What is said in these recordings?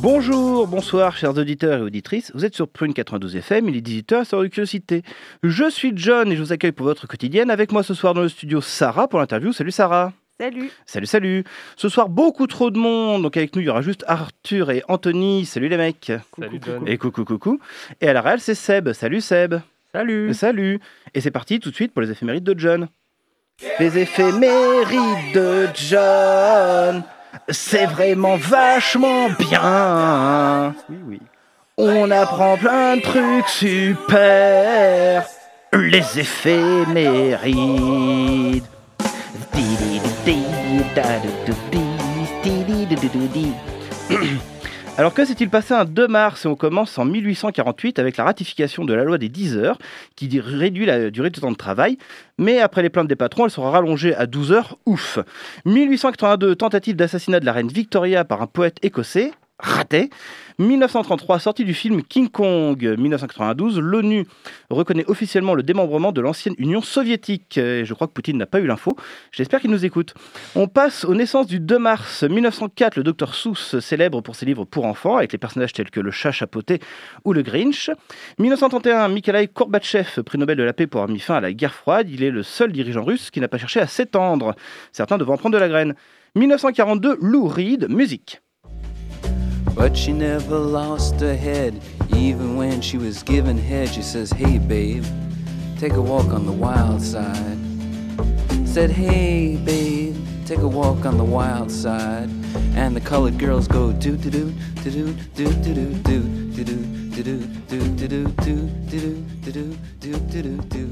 Bonjour, bonsoir, chers auditeurs et auditrices. Vous êtes sur Prune 92 FM, il est 18h sur Curiosité. Je suis John et je vous accueille pour votre quotidienne. Avec moi ce soir dans le studio, Sarah pour l'interview. Salut Sarah. Salut. Salut, salut. Ce soir, beaucoup trop de monde. Donc avec nous, il y aura juste Arthur et Anthony. Salut les mecs. Salut John. Et coucou, coucou. Et à la réelle, c'est Seb. Salut Seb. Salut. Salut. Et c'est parti tout de suite pour les éphémérides de John. Les éphémérides de John. C'est vraiment vachement bien. Oui, oui. On apprend plein de trucs super. Les éphémérides. Alors que s'est-il passé un 2 mars? On commence en 1848 avec la ratification de la loi des 10 heures qui réduit la durée du temps de travail. Mais après les plaintes des patrons, elle sera rallongée à 12 heures. Ouf 1882, tentative d'assassinat de la reine Victoria par un poète écossais. Raté. 1933, sortie du film King Kong. 1992, l'ONU reconnaît officiellement le démembrement de l'ancienne Union soviétique. Je crois que Poutine n'a pas eu l'info. J'espère qu'il nous écoute. On passe aux naissances du 2 mars 1904. Le docteur Seuss, célèbre pour ses livres pour enfants, avec les personnages tels que le chat chapeauté ou le Grinch. 1931, Mikhail Gorbatchev, prix Nobel de la paix pour avoir mis fin à la guerre froide. Il est le seul dirigeant russe qui n'a pas cherché à s'étendre. Certains devront prendre de la graine. 1942, Lou Reed, musique. But she never lost her head, even when she was given head. She says, Hey, babe, take a walk on the wild side. Said, Hey, babe, take a walk on the wild side. And the colored girls go do do do do do do do do do do do do do do do do do do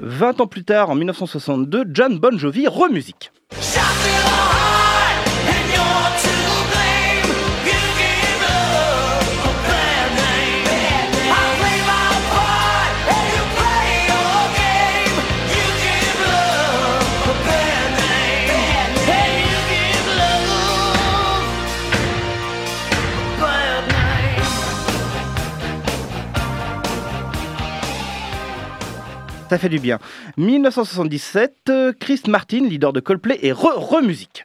20 ans plus tard, en 1962, John Bon Jovi remusique. Ça fait du bien. 1977, Chris Martin, leader de Coldplay, et re-re-musique.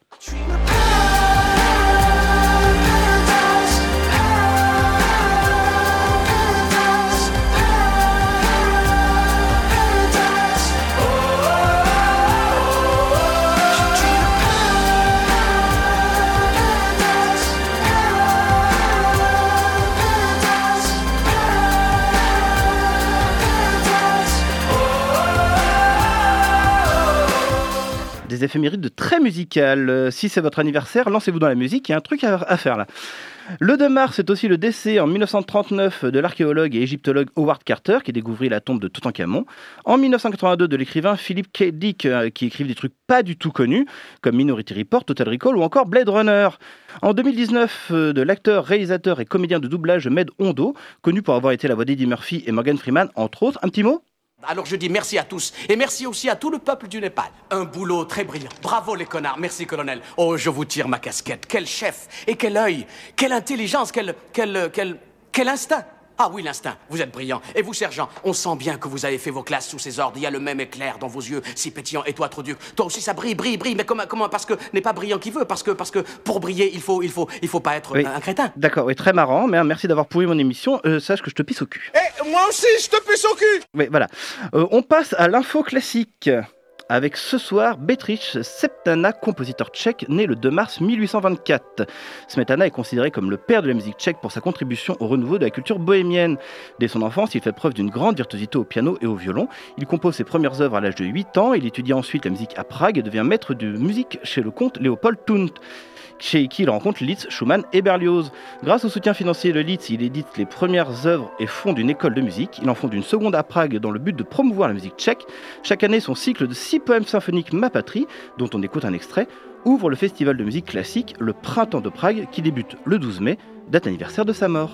Des éphémérides de très musicales. Euh, Si c'est votre anniversaire, lancez-vous dans la musique, il y a un truc à, faire là. Le 2 mars, c'est aussi le décès en 1939 de l'archéologue et égyptologue Howard Carter qui découvrit la tombe de Toutankhamon. En 1982, de l'écrivain Philip K. Dick euh, qui écrivit des trucs pas du tout connus comme Minority Report, Total Recall ou encore Blade Runner. En 2019, euh, de l'acteur, réalisateur et comédien de doublage Med Hondo, connu pour avoir été la voix d'Eddie Murphy et Morgan Freeman, entre autres. Un petit mot? Alors je dis merci à tous et merci aussi à tout le peuple du Népal. Un boulot très brillant. Bravo les connards. Merci colonel. Oh, je vous tire ma casquette. Quel chef et quel œil, quelle intelligence, quel quel quel quel instinct. Ah oui, l'instinct. Vous êtes brillant. Et vous, sergent, on sent bien que vous avez fait vos classes sous ses ordres. Il y a le même éclair dans vos yeux, si pétillant. Et toi, trop dur. Toi aussi, ça brille, brille, brille. Mais comment, comment Parce que n'est pas brillant qui veut. Parce que, parce que pour briller, il faut, il faut, il faut pas être Oui. un crétin. D'accord, oui, très marrant. Mais merci d'avoir pourri mon émission. Euh, sache que je te pisse au cul. Eh, moi aussi, je te pisse au cul Oui, voilà. Euh, on passe à l'info classique. Avec ce soir Betrich Septana, compositeur tchèque né le 2 mars 1824. Smetana est considéré comme le père de la musique tchèque pour sa contribution au renouveau de la culture bohémienne. Dès son enfance, il fait preuve d'une grande virtuosité au piano et au violon. Il compose ses premières œuvres à l'âge de 8 ans. Il étudie ensuite la musique à Prague et devient maître de musique chez le comte Léopold Tunt chez il rencontre Liszt, Schumann et Berlioz. Grâce au soutien financier de Liszt, il édite les premières œuvres et fonde une école de musique. Il en fonde une seconde à Prague dans le but de promouvoir la musique tchèque. Chaque année, son cycle de six poèmes symphoniques Ma Patrie, dont on écoute un extrait, ouvre le festival de musique classique Le Printemps de Prague qui débute le 12 mai, date anniversaire de sa mort.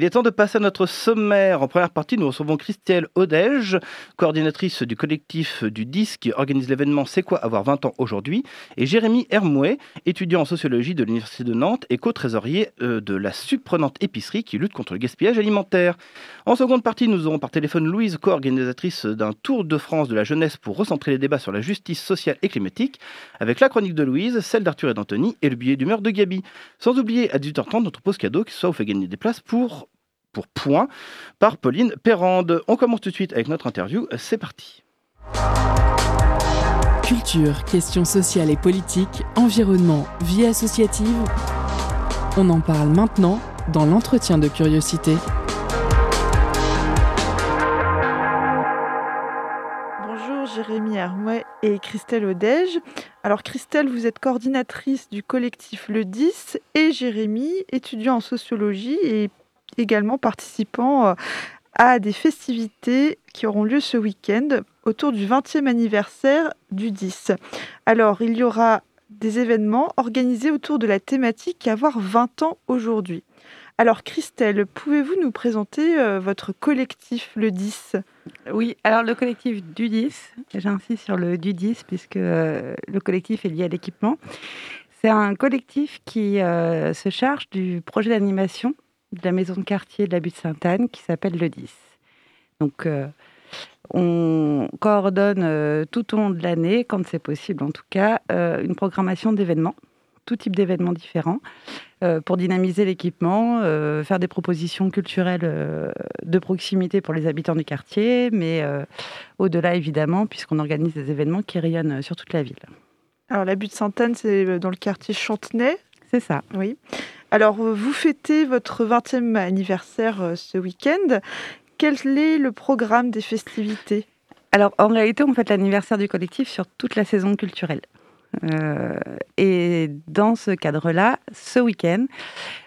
Il est temps de passer à notre sommaire. En première partie, nous recevons Christelle Odège, coordinatrice du collectif du 10 qui organise l'événement C'est quoi avoir 20 ans aujourd'hui, et Jérémy Hermouet, étudiant en sociologie de l'Université de Nantes et co-trésorier euh, de la surprenante épicerie qui lutte contre le gaspillage alimentaire. En seconde partie, nous aurons par téléphone Louise, co-organisatrice d'un Tour de France de la jeunesse pour recentrer les débats sur la justice sociale et climatique, avec la chronique de Louise, celle d'Arthur et d'Anthony et le billet d'humeur de Gabi. Sans oublier à 18h30 notre pause cadeau qui soit vous fait gagner des places pour pour point par Pauline Perrande. On commence tout de suite avec notre interview. C'est parti. Culture, questions sociales et politiques, environnement, vie associative. On en parle maintenant dans l'entretien de curiosité. Bonjour Jérémy Hermouet et Christelle Odège. Alors Christelle, vous êtes coordinatrice du collectif Le 10 et Jérémy, étudiant en sociologie et également participant euh, à des festivités qui auront lieu ce week-end autour du 20e anniversaire du 10. Alors, il y aura des événements organisés autour de la thématique avoir 20 ans aujourd'hui. Alors, Christelle, pouvez-vous nous présenter euh, votre collectif, le 10 Oui, alors le collectif du 10, j'insiste sur le du 10 puisque euh, le collectif est lié à l'équipement. C'est un collectif qui se charge du projet d'animation de la maison de quartier de la butte Sainte-Anne qui s'appelle le 10. Donc, euh, on coordonne euh, tout au long de l'année, quand c'est possible en tout cas, euh, une programmation d'événements, tout type d'événements différents, pour dynamiser l'équipement, faire des propositions culturelles de proximité pour les habitants du quartier, mais au-delà évidemment, puisqu'on organise des événements qui rayonnent sur toute la ville. Alors la butte Sainte-Anne, c'est dans le quartier Chantenay? C'est ça. Oui. Alors, euh, vous fêtez votre 20e anniversaire euh, ce week-end. Quel est le programme des festivités? Alors, en réalité, on fête l'anniversaire du collectif sur toute la saison culturelle. Euh, et dans ce cadre-là, ce week-end,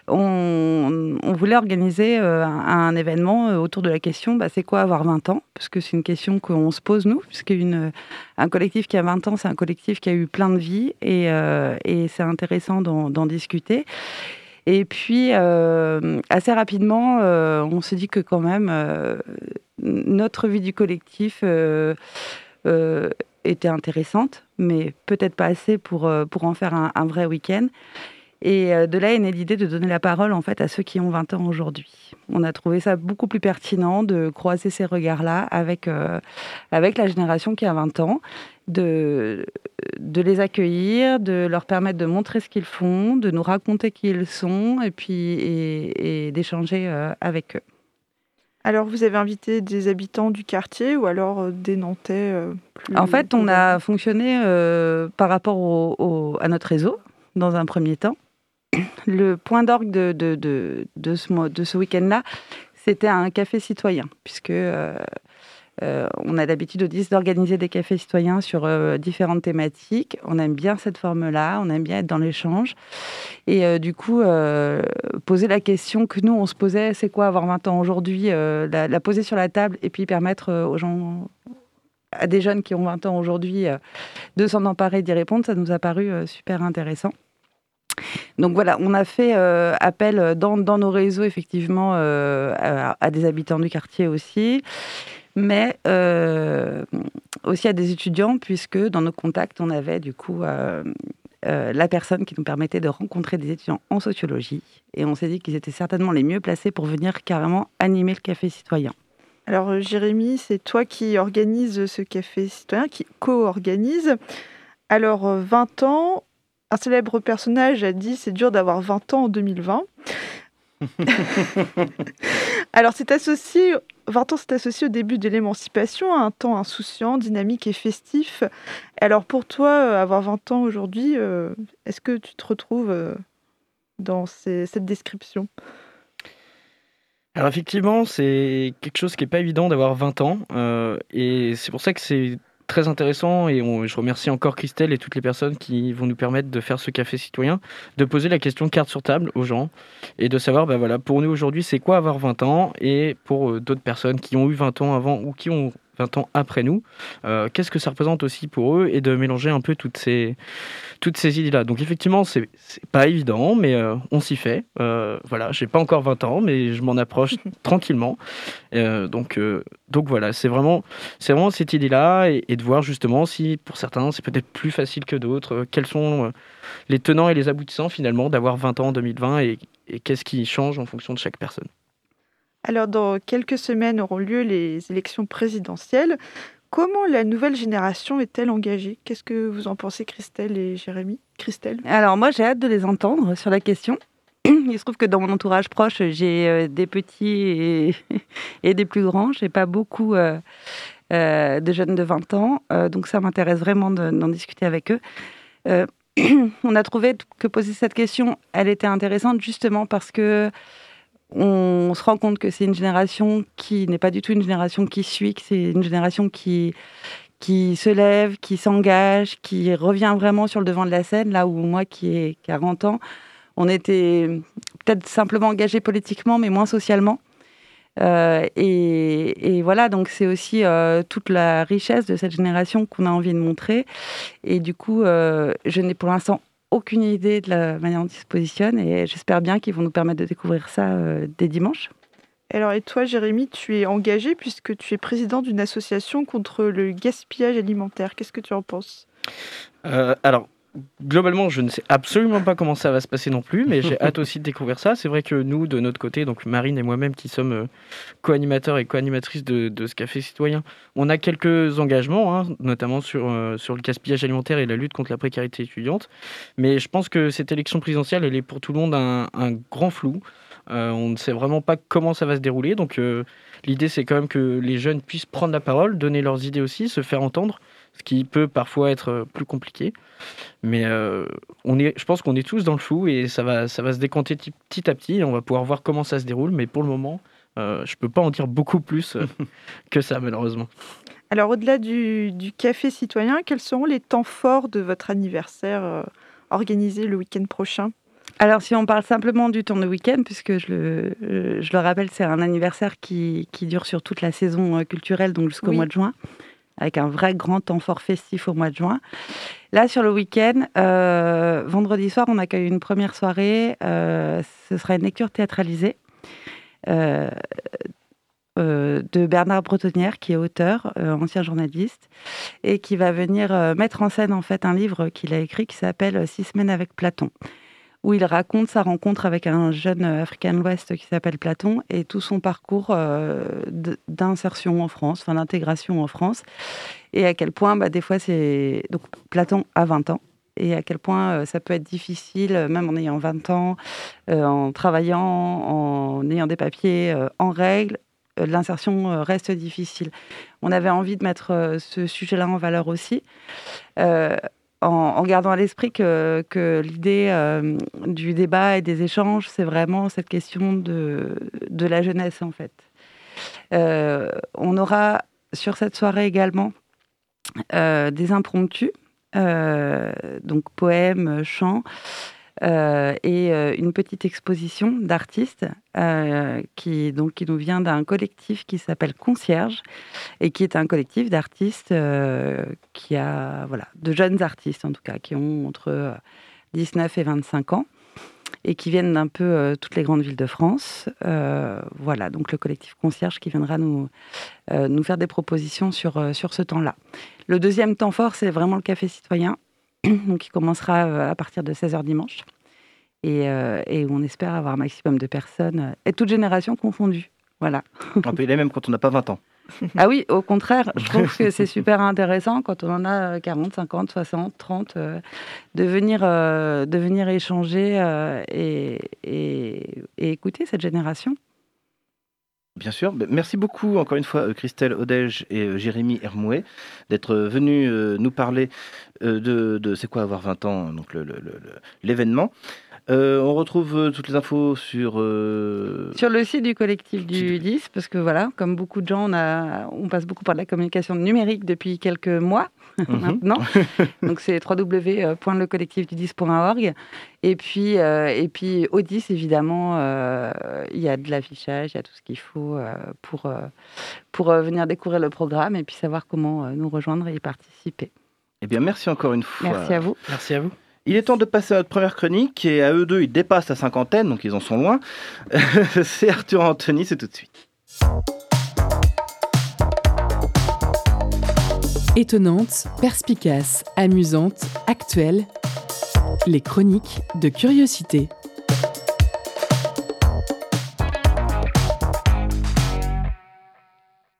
on, voulait organiser un, événement autour de la question bah, c'est quoi avoir 20 ans? Parce que c'est une question qu'on se pose, nous, puisque un collectif qui a 20 ans, c'est un collectif qui a eu plein de vies et, et c'est intéressant d'en discuter. Et puis, euh, assez rapidement, euh, on s'est dit que quand même, euh, notre vie du collectif était intéressante, mais peut-être pas assez pour, en faire un vrai week-end. Et de là est née l'idée de donner la parole en fait à ceux qui ont 20 ans aujourd'hui. On a trouvé ça beaucoup plus pertinent de croiser ces regards-là avec, avec la génération qui a 20 ans de, de les accueillir, de leur permettre de montrer ce qu'ils font, de nous raconter qui ils sont et puis et, d'échanger euh, avec eux. Alors, vous avez invité des habitants du quartier ou alors euh, des Nantais euh, En fait, on a fonctionné par rapport au, à notre réseau dans un premier temps. Le point d'orgue de, ce, week-end-là, c'était un café citoyen, puisque euh, on a l'habitude au 10 d'organiser des cafés citoyens sur euh, différentes thématiques. On aime bien cette forme-là, on aime bien être dans l'échange. Et euh, du coup, poser la question que nous, on se posait, c'est quoi avoir 20 ans aujourd'hui la, poser sur la table et puis permettre aux gens, à des jeunes qui ont 20 ans aujourd'hui, de s'en emparer, d'y répondre, ça nous a paru super intéressant. Donc voilà, on a fait appel dans, nos réseaux, effectivement, à, des habitants du quartier aussi mais euh, aussi à des étudiants, puisque dans nos contacts, on avait du coup euh, euh, la personne qui nous permettait de rencontrer des étudiants en sociologie. Et on s'est dit qu'ils étaient certainement les mieux placés pour venir carrément animer le café citoyen. Alors Jérémy, c'est toi qui organise ce café citoyen, qui co-organise. Alors 20 ans, un célèbre personnage a dit c'est dur d'avoir 20 ans en 2020. Alors, c'est associé, 20 ans, c'est associé au début de l'émancipation, à un temps insouciant, dynamique et festif. Alors, pour toi, euh, avoir 20 ans aujourd'hui, euh, est-ce que tu te retrouves euh, dans cette description? Alors effectivement, c'est quelque chose qui n'est pas évident d'avoir 20 ans, et c'est pour ça que c'est très intéressant et je remercie encore Christelle et toutes les personnes qui vont nous permettre de faire ce café citoyen, de poser la question carte sur table aux gens et de savoir, bah voilà, pour nous aujourd'hui, c'est quoi avoir 20 ans et pour euh, d'autres personnes qui ont eu 20 ans avant ou qui ont 20 ans après nous, qu'est-ce que ça représente aussi pour eux et de mélanger un peu toutes ces, toutes ces idées-là? Donc effectivement, c'est pas évident, mais on s'y fait. voilà, j'ai pas encore 20 ans, mais je m'en approche tranquillement. donc, donc voilà, c'est vraiment, c'est vraiment cette idée-là et, et, de voir justement si pour certains c'est peut-être plus facile que d'autres, quels sont les tenants et les aboutissants finalement d'avoir 20 ans en 2020 et, qu'est-ce qui change en fonction de chaque personne? Alors dans quelques semaines auront lieu les élections présidentielles. Comment la nouvelle génération est-elle engagée? Qu'est-ce que vous en pensez Christelle et Jérémy? Christelle? Alors moi j'ai hâte de les entendre sur la question. Il se trouve que dans mon entourage proche, j'ai euh, des petits et, des plus grands. J'ai pas beaucoup euh, euh, de jeunes de 20 ans, donc ça m'intéresse vraiment d'en discuter avec eux. on a trouvé que poser cette question, elle était intéressante justement parce que on se rend compte que c'est une génération qui n'est pas du tout une génération qui suit, que c'est une génération qui, qui se lève, qui s'engage, qui revient vraiment sur le devant de la scène, là où moi qui ai 40 ans, on était peut-être simplement engagé politiquement, mais moins socialement. Euh, et, voilà, donc c'est aussi euh, toute la richesse de cette génération qu'on a envie de montrer. Et du coup, euh, je n'ai pour l'instant aucune idée de la manière dont ils se positionnent et j'espère bien qu'ils vont nous permettre de découvrir ça dès dimanche. Alors et toi, Jérémy, tu es engagé puisque tu es président d'une association contre le gaspillage alimentaire. Qu'est-ce que tu en penses? Alors, globalement, je ne sais absolument pas comment ça va se passer non plus, mais j'ai hâte aussi de découvrir ça. C'est vrai que nous, de notre côté, donc Marine et moi-même qui sommes euh, co-animateurs et co-animatrices de, ce café citoyen, on a quelques engagements, hein, notamment sur, euh, sur le gaspillage alimentaire et la lutte contre la précarité étudiante. Mais je pense que cette élection présidentielle, elle est pour tout le monde un, grand flou. Euh, on ne sait vraiment pas comment ça va se dérouler. Donc l'idée, c'est quand même que les jeunes puissent prendre la parole, donner leurs idées aussi, se faire entendre ce qui peut parfois être euh, plus compliqué. Mais euh, on est, je pense qu'on est tous dans le flou et ça va, ça va se décanter petit à petit. Et on va pouvoir voir comment ça se déroule. Mais pour le moment, euh, je ne peux pas en dire beaucoup plus que ça, malheureusement. Alors, au-delà du, du, café citoyen, quels seront les temps forts de votre anniversaire organisé le week-end prochain? Alors, si on parle simplement du temps de week-end, puisque je le, je le rappelle, c'est un anniversaire qui, qui, dure sur toute la saison culturelle, donc jusqu'au mois de juin avec un vrai grand temps fort festif au mois de juin. Là, sur le week-end, euh, vendredi soir, on accueille une première soirée. Euh, ce sera une lecture théâtralisée euh, de Bernard Bretonnière, qui est auteur, ancien journaliste, et qui va venir mettre en scène en fait un livre qu'il a écrit qui s'appelle Six semaines avec Platon où il raconte sa rencontre avec un jeune Africain de l'Ouest qui s'appelle Platon et tout son parcours euh, d'insertion en France, enfin d'intégration en France, et à quel point, bah, des fois, c'est. Donc, Platon a 20 ans, et à quel point euh, ça peut être difficile, même en ayant 20 ans, euh, en travaillant, en ayant des papiers en règle, l'insertion reste difficile. On avait envie de mettre ce sujet-là en valeur aussi en, gardant à l'esprit que, l'idée euh, du débat et des échanges, c'est vraiment cette question de, la jeunesse, en fait. Euh, on aura sur cette soirée également euh, des impromptus, donc poèmes, chants, euh, et euh, une petite exposition d'artistes euh, qui, qui nous vient d'un collectif qui s'appelle Concierge et qui est un collectif d'artistes qui a, voilà, de jeunes artistes en tout cas, qui ont entre 19 et 25 ans et qui viennent d'un peu toutes les grandes villes de France. voilà, donc le collectif Concierge qui viendra nous, nous faire des propositions sur, sur ce temps-là. Le deuxième temps fort, c'est vraiment le café citoyen donc qui commencera à partir de 16h dimanche. Et, euh, et, on espère avoir un maximum de personnes, euh, et toutes générations confondues. Voilà. On peut y aller même quand on n'a pas 20 ans. Ah oui, au contraire, je trouve que c'est super intéressant quand on en a 40, 50, 60, 30, de, venir, de venir échanger et, et, écouter cette génération. Bien sûr. Ben, merci beaucoup, encore une fois, euh, Christelle Odège et euh, Jérémy Hermouet, d'être euh, venus nous parler de, de C'est quoi avoir 20 ans, donc l'événement. On retrouve toutes les infos sur... Sur le site du collectif du 10, parce que voilà, comme beaucoup de gens, on, a, on passe beaucoup par la communication numérique depuis quelques mois. mhm. maintenant. Donc c'est www.lecollectifdu10.org. Et puis, euh, et puis au 10, évidemment, euh, il y a de l'affichage, il y a tout ce qu'il faut pour, pour venir découvrir le programme et puis savoir comment nous rejoindre et y participer. Eh bien, merci encore une fois. Merci à vous. Merci à vous. Il est temps de passer à notre première chronique et à eux deux, ils dépassent la cinquantaine, donc ils en sont loin. c'est Arthur Anthony, c'est tout de suite. Étonnante, perspicace, amusante, actuelle, les chroniques de curiosité.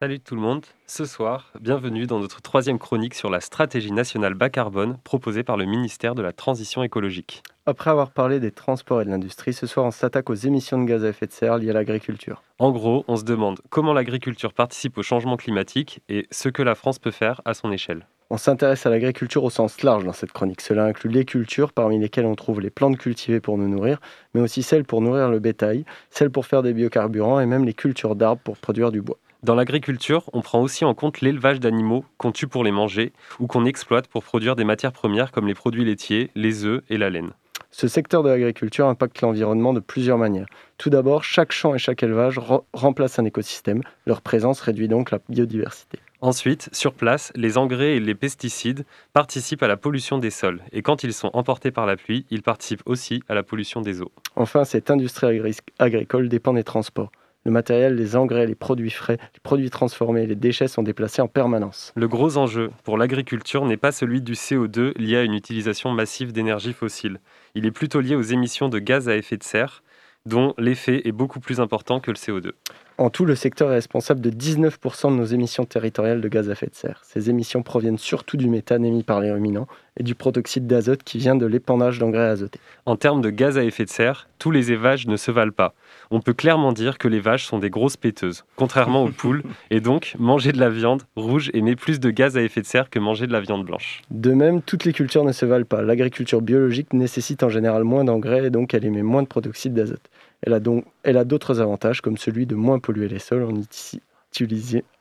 Salut tout le monde, ce soir, bienvenue dans notre troisième chronique sur la stratégie nationale bas carbone proposée par le ministère de la Transition écologique. Après avoir parlé des transports et de l'industrie, ce soir on s'attaque aux émissions de gaz à effet de serre liées à l'agriculture. En gros, on se demande comment l'agriculture participe au changement climatique et ce que la France peut faire à son échelle. On s'intéresse à l'agriculture au sens large dans cette chronique. Cela inclut les cultures, parmi lesquelles on trouve les plantes cultivées pour nous nourrir, mais aussi celles pour nourrir le bétail, celles pour faire des biocarburants et même les cultures d'arbres pour produire du bois. Dans l'agriculture, on prend aussi en compte l'élevage d'animaux qu'on tue pour les manger ou qu'on exploite pour produire des matières premières comme les produits laitiers, les œufs et la laine. Ce secteur de l'agriculture impacte l'environnement de plusieurs manières. Tout d'abord, chaque champ et chaque élevage remplace un écosystème. Leur présence réduit donc la biodiversité. Ensuite, sur place, les engrais et les pesticides participent à la pollution des sols. Et quand ils sont emportés par la pluie, ils participent aussi à la pollution des eaux. Enfin, cette industrie agricole dépend des transports. Le matériel, les engrais, les produits frais, les produits transformés, les déchets sont déplacés en permanence. Le gros enjeu pour l'agriculture n'est pas celui du CO2 lié à une utilisation massive d'énergie fossile. Il est plutôt lié aux émissions de gaz à effet de serre, dont l'effet est beaucoup plus important que le CO2. En tout, le secteur est responsable de 19% de nos émissions territoriales de gaz à effet de serre. Ces émissions proviennent surtout du méthane émis par les ruminants et du protoxyde d'azote qui vient de l'épandage d'engrais azotés. En termes de gaz à effet de serre, tous les élevages ne se valent pas on peut clairement dire que les vaches sont des grosses péteuses, contrairement aux poules, et donc manger de la viande rouge émet plus de gaz à effet de serre que manger de la viande blanche. De même, toutes les cultures ne se valent pas. L'agriculture biologique nécessite en général moins d'engrais et donc elle émet moins de protoxyde d'azote. Elle a donc elle a d'autres avantages comme celui de moins polluer les sols en,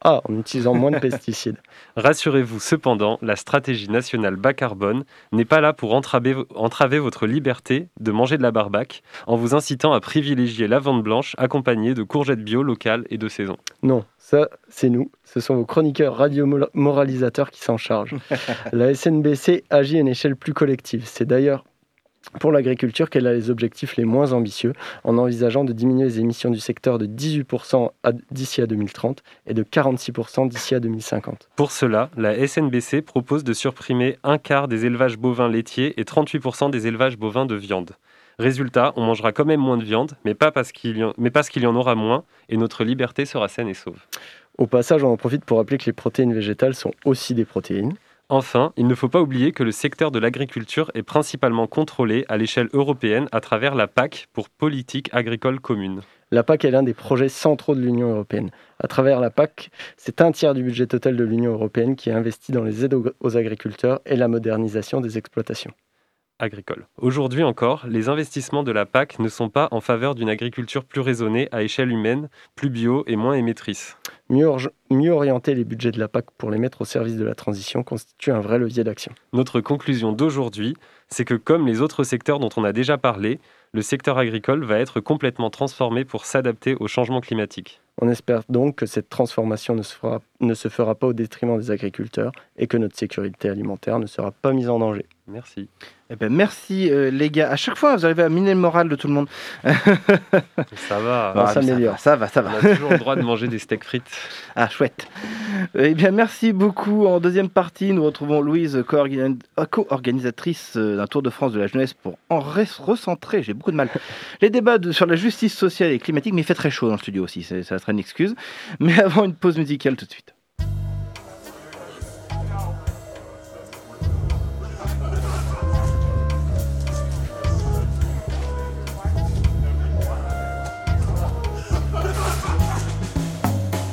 ah, en utilisant moins de pesticides. Rassurez-vous cependant, la stratégie nationale bas carbone n'est pas là pour entraver, entraver, votre liberté de manger de la barbaque en vous incitant à privilégier la vente blanche accompagnée de courgettes bio locales et de saison. Non, ça c'est nous, ce sont vos chroniqueurs radio-moralisateurs qui s'en chargent. la SNBC agit à une échelle plus collective. C'est d'ailleurs pour l'agriculture qu'elle a les objectifs les moins ambitieux en envisageant de diminuer les émissions du secteur de 18% d'ici à 2030 et de 46% d'ici à 2050. Pour cela, la SNBC propose de supprimer un quart des élevages bovins laitiers et 38% des élevages bovins de viande. Résultat, on mangera quand même moins de viande, mais pas parce qu'il y, y en aura moins, et notre liberté sera saine et sauve. Au passage, on en profite pour rappeler que les protéines végétales sont aussi des protéines. Enfin, il ne faut pas oublier que le secteur de l'agriculture est principalement contrôlé à l'échelle européenne à travers la PAC pour politique agricole commune. La PAC est l'un des projets centraux de l'Union européenne. À travers la PAC, c'est un tiers du budget total de l'Union européenne qui est investi dans les aides aux agriculteurs et la modernisation des exploitations. Agricole. Aujourd'hui encore, les investissements de la PAC ne sont pas en faveur d'une agriculture plus raisonnée à échelle humaine, plus bio et moins émettrice. Mieux, mieux, orienter les budgets de la PAC pour les mettre au service de la transition constitue un vrai levier d'action. Notre conclusion d'aujourd'hui, c'est que comme les autres secteurs dont on a déjà parlé, le secteur agricole va être complètement transformé pour s'adapter au changement climatique. On espère donc que cette transformation ne se, fera, ne se fera pas au détriment des agriculteurs et que notre sécurité alimentaire ne sera pas mise en danger. Merci. Eh ben merci euh, les gars. À chaque fois, vous arrivez à miner le moral de tout le monde. ça va. ça s'améliore. Ça va, ça va. On a toujours le droit de manger des steaks frites. Ah, chouette. Eh bien, merci beaucoup. En deuxième partie, nous retrouvons Louise, co-organisatrice euh, d'un Tour de France de la jeunesse pour en recentrer, j'ai beaucoup de mal, les débats sur la justice sociale et climatique, mais il fait très chaud dans le studio aussi, ça serait une excuse. Mais avant une pause musicale tout de suite.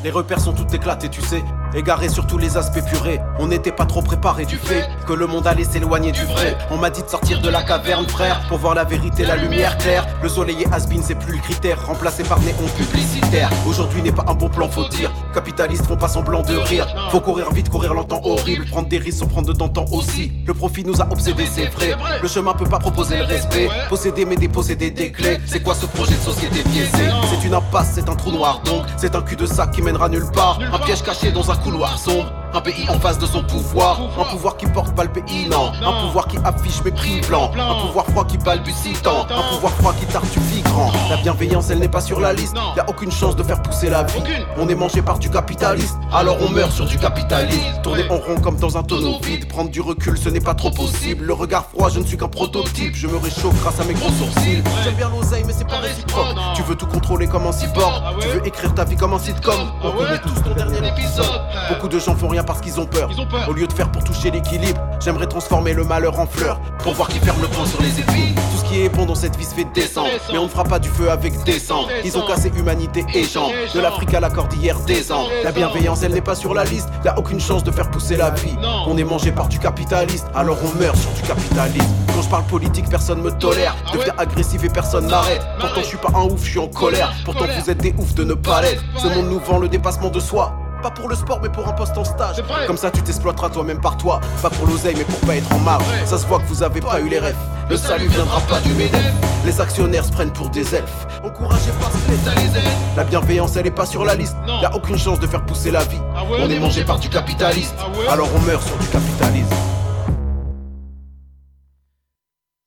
Les repères sont tout éclatés, tu sais, égarés sur tous les aspects purés. On n'était pas trop préparé du fait que le monde allait s'éloigner du vrai. On m'a dit de sortir de la caverne, frère, pour voir la vérité, la lumière claire. Le soleil et has c'est plus le critère, remplacé par néon publicitaire. Aujourd'hui n'est pas un bon plan, faut dire. Capitalistes font pas semblant de rire. Faut courir vite, courir longtemps, horrible. Prendre des risques sans prendre de temps aussi. Le profit nous a obsédés, c'est vrai. Le chemin peut pas proposer le respect. Posséder mais déposséder des clés. C'est quoi ce projet de société biaisé C'est une impasse, c'est un trou noir donc. C'est un cul de sac qui mènera nulle part. Un piège caché dans un couloir sombre. Un pays en face de son pouvoir. Un pouvoir qui porte pas le pays, non. Un pouvoir qui affiche mépris blanc. Un pouvoir froid qui balbutie tant. Un pouvoir froid qui tartufie grand. La bienveillance, elle n'est pas sur la liste. Y a aucune chance de faire pousser la vie. On est mangé par du capitaliste. Alors on meurt sur du capitalisme. Tourner en rond comme dans un tonneau vide. Prendre du recul, ce n'est pas trop possible. Le regard froid, je ne suis qu'un prototype. Je me réchauffe grâce à mes gros sourcils. J'aime bien l'oseille, mais c'est pas réciproque. Tu veux tout contrôler comme un cyborg. Tu veux écrire ta vie comme un sitcom. On connaît tous ton dernier épisode. Beaucoup de gens font rien parce qu'ils ont peur. Au lieu de faire pour toucher l'équilibre, j'aimerais transformer le malheur en fleur. Pour voir qui ferme le poing sur les épines. Tout ce qui est bon dans cette vie se fait descendre. Mais on ne fera pas du feu avec des sangs. Ils ont cassé humanité et gens. De l'Afrique à la cordillère des ans. La bienveillance, elle n'est pas sur la liste. Y a aucune chance de faire pousser la vie. On est mangé par du capitaliste, alors on meurt sur du capitalisme. Quand je parle politique, personne me tolère. Deviens agressif et personne m'arrête. Pourtant, je suis pas un ouf, je suis en colère. Pourtant, vous êtes des oufs de ne pas l'être. Ce monde nous vend le dépassement de soi. Pas pour le sport, mais pour un poste en stage. Comme ça, tu t'exploiteras toi-même par toi. Pas pour l'oseille, mais pour pas être en marge. Ça se voit que vous avez pas eu les rêves. Le salut viendra pas du MEDEF. Les actionnaires se prennent pour des elfes. Encouragez pas les La bienveillance, elle est pas sur la liste. Y a aucune chance de faire pousser la vie. On est mangé par du capitaliste. Alors on meurt sur du capitalisme.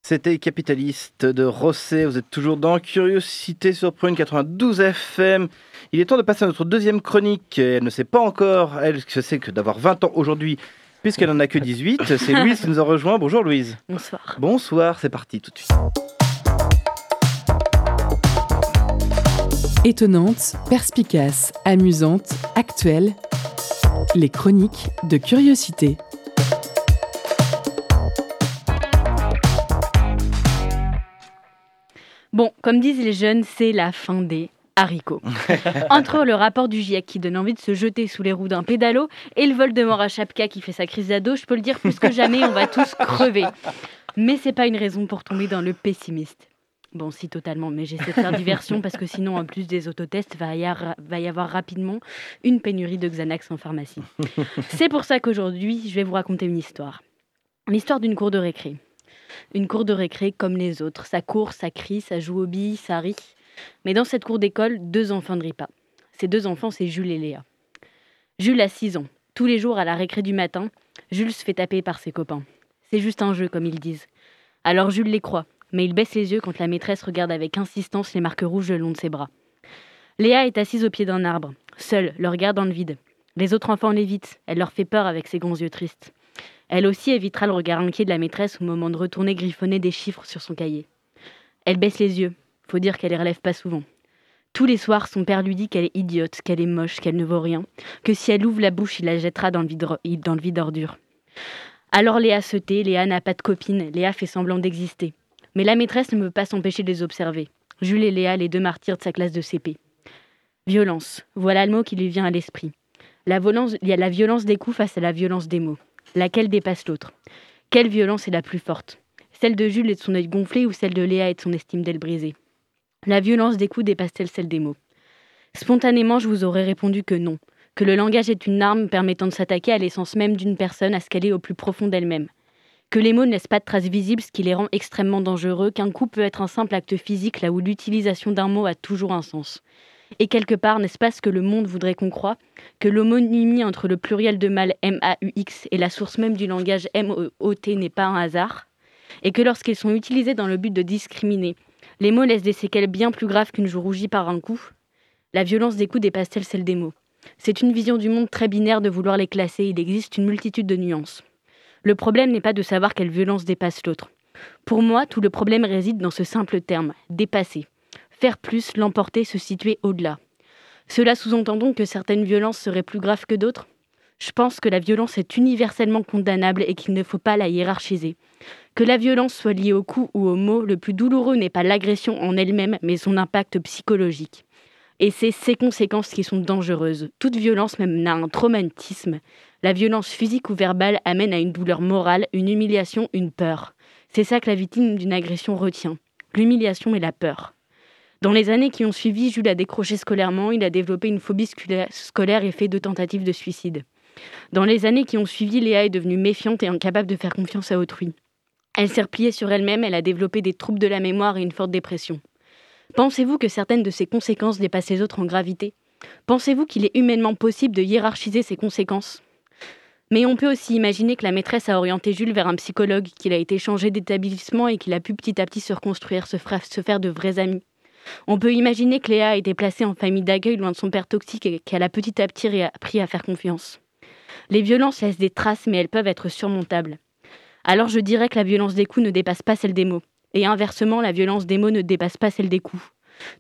C'était Capitaliste de Rosset. Vous êtes toujours dans Curiosité sur Prune 92 FM. Il est temps de passer à notre deuxième chronique. Elle ne sait pas encore, elle, ce que c'est que d'avoir 20 ans aujourd'hui, puisqu'elle n'en a que 18. C'est Louise qui nous a rejoint. Bonjour Louise. Bonsoir. Bonsoir, c'est parti tout de suite. Étonnante, perspicace, amusante, actuelle, les chroniques de curiosité. Bon, comme disent les jeunes, c'est la fin des haricots. Entre le rapport du GIEC qui donne envie de se jeter sous les roues d'un pédalo et le vol de mort à Chapka qui fait sa crise d'ado, je peux le dire plus que jamais, on va tous crever. Mais c'est pas une raison pour tomber dans le pessimiste. Bon, si totalement, mais j'essaie de faire diversion parce que sinon, en plus des autotests, va va y avoir rapidement une pénurie de Xanax en pharmacie. C'est pour ça qu'aujourd'hui, je vais vous raconter une histoire. L'histoire d'une cour de récré. Une cour de récré comme les autres. Ça court, ça crie, ça joue aux billes, ça rit. Mais dans cette cour d'école, deux enfants ne rient pas. Ces deux enfants, c'est Jules et Léa. Jules a 6 ans. Tous les jours, à la récré du matin, Jules se fait taper par ses copains. C'est juste un jeu, comme ils disent. Alors Jules les croit, mais il baisse les yeux quand la maîtresse regarde avec insistance les marques rouges le long de ses bras. Léa est assise au pied d'un arbre, seule, le regard dans le vide. Les autres enfants l'évitent, elle leur fait peur avec ses grands yeux tristes. Elle aussi évitera le regard inquiet de la maîtresse au moment de retourner griffonner des chiffres sur son cahier. Elle baisse les yeux. Faut dire qu'elle les relève pas souvent. Tous les soirs, son père lui dit qu'elle est idiote, qu'elle est moche, qu'elle ne vaut rien, que si elle ouvre la bouche, il la jettera dans le vide, dans le vide ordure. Alors Léa se tait, Léa n'a pas de copine, Léa fait semblant d'exister. Mais la maîtresse ne peut pas s'empêcher de les observer. Jules et Léa, les deux martyrs de sa classe de CP. Violence, voilà le mot qui lui vient à l'esprit. La violence, il y a la violence des coups face à la violence des mots. Laquelle dépasse l'autre? Quelle violence est la plus forte? Celle de Jules et de son œil gonflé ou celle de Léa et de son estime d'elle brisée? La violence des coups dépasse-t-elle celle des mots? Spontanément, je vous aurais répondu que non, que le langage est une arme permettant de s'attaquer à l'essence même d'une personne, à ce qu'elle est au plus profond d'elle-même. Que les mots ne laissent pas de traces visibles, ce qui les rend extrêmement dangereux, qu'un coup peut être un simple acte physique là où l'utilisation d'un mot a toujours un sens. Et quelque part, n'est-ce pas ce que le monde voudrait qu'on croie Que l'homonymie entre le pluriel de mal M-A-U-X et la source même du langage M-O-T n'est pas un hasard? Et que lorsqu'ils sont utilisés dans le but de discriminer, les mots laissent des séquelles bien plus graves qu'une joue rougie par un coup La violence des coups dépasse-t-elle celle des mots C'est une vision du monde très binaire de vouloir les classer, il existe une multitude de nuances. Le problème n'est pas de savoir quelle violence dépasse l'autre. Pour moi, tout le problème réside dans ce simple terme, dépasser faire plus, l'emporter, se situer au-delà. Cela sous-entend donc que certaines violences seraient plus graves que d'autres? Je pense que la violence est universellement condamnable et qu'il ne faut pas la hiérarchiser. Que la violence soit liée au coup ou au mot, le plus douloureux n'est pas l'agression en elle-même, mais son impact psychologique. Et c'est ses conséquences qui sont dangereuses. Toute violence même n'a un traumatisme. La violence physique ou verbale amène à une douleur morale, une humiliation, une peur. C'est ça que la victime d'une agression retient, l'humiliation et la peur. Dans les années qui ont suivi, Jules a décroché scolairement, il a développé une phobie scolaire et fait deux tentatives de suicide. Dans les années qui ont suivi, Léa est devenue méfiante et incapable de faire confiance à autrui. Elle s'est repliée sur elle-même, elle a développé des troubles de la mémoire et une forte dépression. Pensez-vous que certaines de ces conséquences dépassent les autres en gravité? Pensez-vous qu'il est humainement possible de hiérarchiser ces conséquences? Mais on peut aussi imaginer que la maîtresse a orienté Jules vers un psychologue, qu'il a été changé d'établissement et qu'il a pu petit à petit se reconstruire, se, faire de vrais amis. On peut imaginer que Léa a été placée en famille d'accueil loin de son père toxique et qu'elle a petit à petit appris à faire confiance. Les violences laissent des traces, mais elles peuvent être surmontables. Alors je dirais que la violence des coups ne dépasse pas celle des mots. Et inversement, la violence des mots ne dépasse pas celle des coups.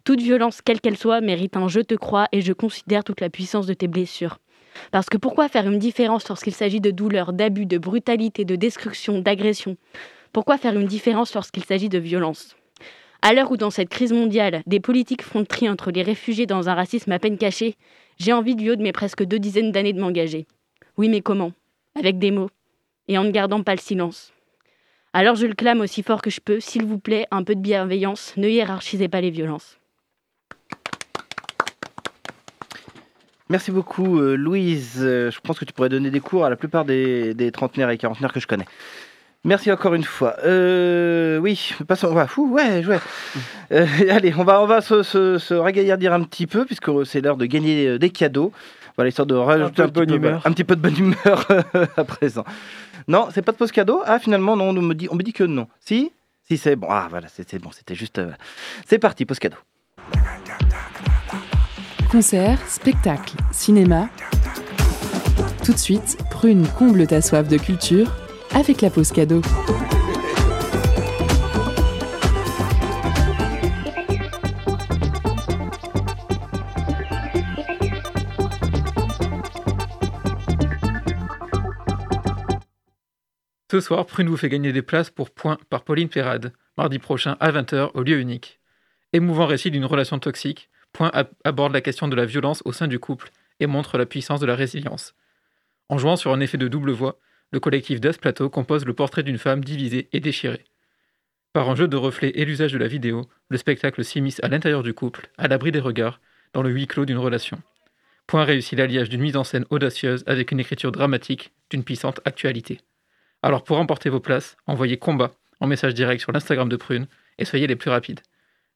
Toute violence, quelle qu'elle soit, mérite un je te crois et je considère toute la puissance de tes blessures. Parce que pourquoi faire une différence lorsqu'il s'agit de douleur, d'abus, de brutalité, de destruction, d'agression? Pourquoi faire une différence lorsqu'il s'agit de violence? À l'heure où dans cette crise mondiale, des politiques font entre les réfugiés dans un racisme à peine caché, j'ai envie du haut de mes presque deux dizaines d'années de m'engager. Oui, mais comment? Avec des mots. Et en ne gardant pas le silence. Alors je le clame aussi fort que je peux, s'il vous plaît, un peu de bienveillance, ne hiérarchisez pas les violences. Merci beaucoup euh, Louise. Euh, je pense que tu pourrais donner des cours à la plupart des, trentenaires et quarantenaires que je connais. Merci encore une fois. Euh, oui, passons. On va, ouais, ouais. allez, on va, on va se, se, se dire un petit peu puisque c'est l'heure de gagner des cadeaux. Voilà, histoire de rajouter un, petit, peu, un petit peu de bonne humeur à présent. Non, c'est pas de pause cadeau? Ah, finalement, non, on me dit, on me dit que non. Si? Si, c'est bon. Ah, voilà, c'est bon, c'était juste. Euh, c'est parti, pause cadeau. Concert, spectacle, cinéma. Tout de suite, Prune comble ta soif de culture avec la pause cadeau. Ce soir, Prune vous fait gagner des places pour Point par Pauline Perrade, mardi prochain à 20h au lieu unique. Émouvant récit d'une relation toxique, Point aborde la question de la violence au sein du couple et montre la puissance de la résilience. En jouant sur un effet de double voix, le collectif Death Plateau compose le portrait d'une femme divisée et déchirée. Par un jeu de reflets et l'usage de la vidéo, le spectacle s'immisce à l'intérieur du couple, à l'abri des regards, dans le huis clos d'une relation. Point réussit l'alliage d'une mise en scène audacieuse avec une écriture dramatique d'une puissante actualité. Alors pour remporter vos places, envoyez combat en message direct sur l'Instagram de Prune et soyez les plus rapides.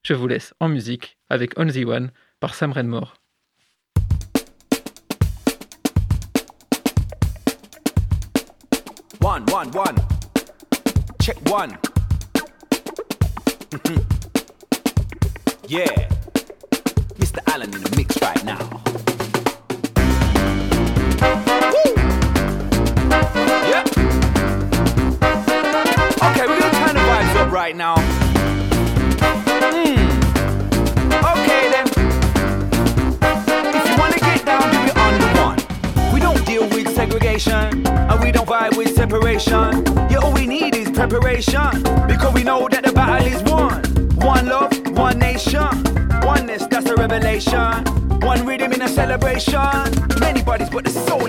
Je vous laisse en musique avec On the One par Sam Renmore. One, one, one. Check one. yeah. Mr. Allen in the mix right now. Right now. Hmm. Okay then. If you wanna get down, do it on the one. We don't deal with segregation, and we don't vibe with separation. Yeah, all we need is preparation, because we know that the battle is won. One love, one nation, oneness, that's a revelation. One rhythm in a celebration. Many bodies, but the soul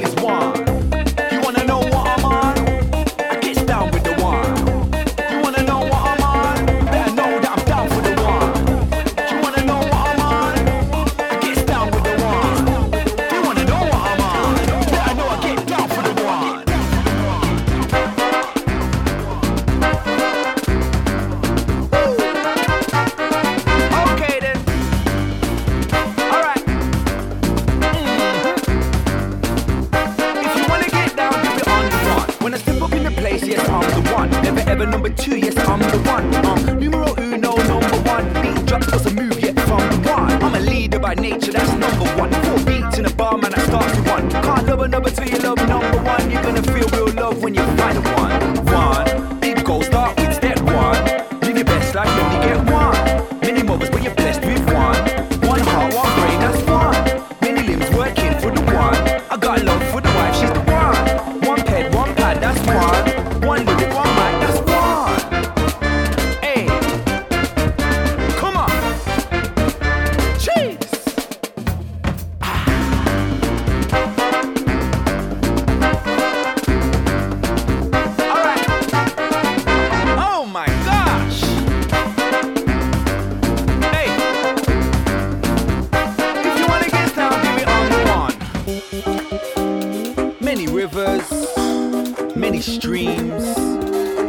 streams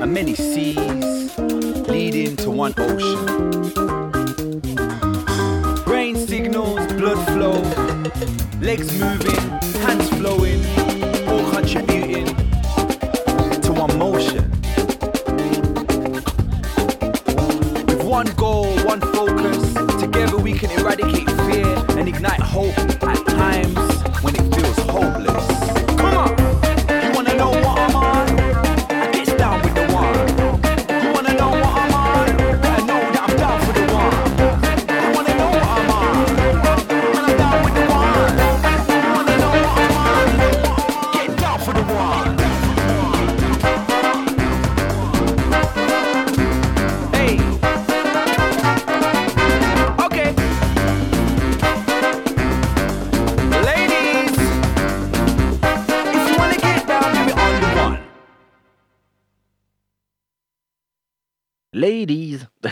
and many seas leading to one ocean. Brain signals, blood flow, legs moving, hands flowing, all contributing to one motion. With one goal, one focus, together we can eradicate fear and ignite hope.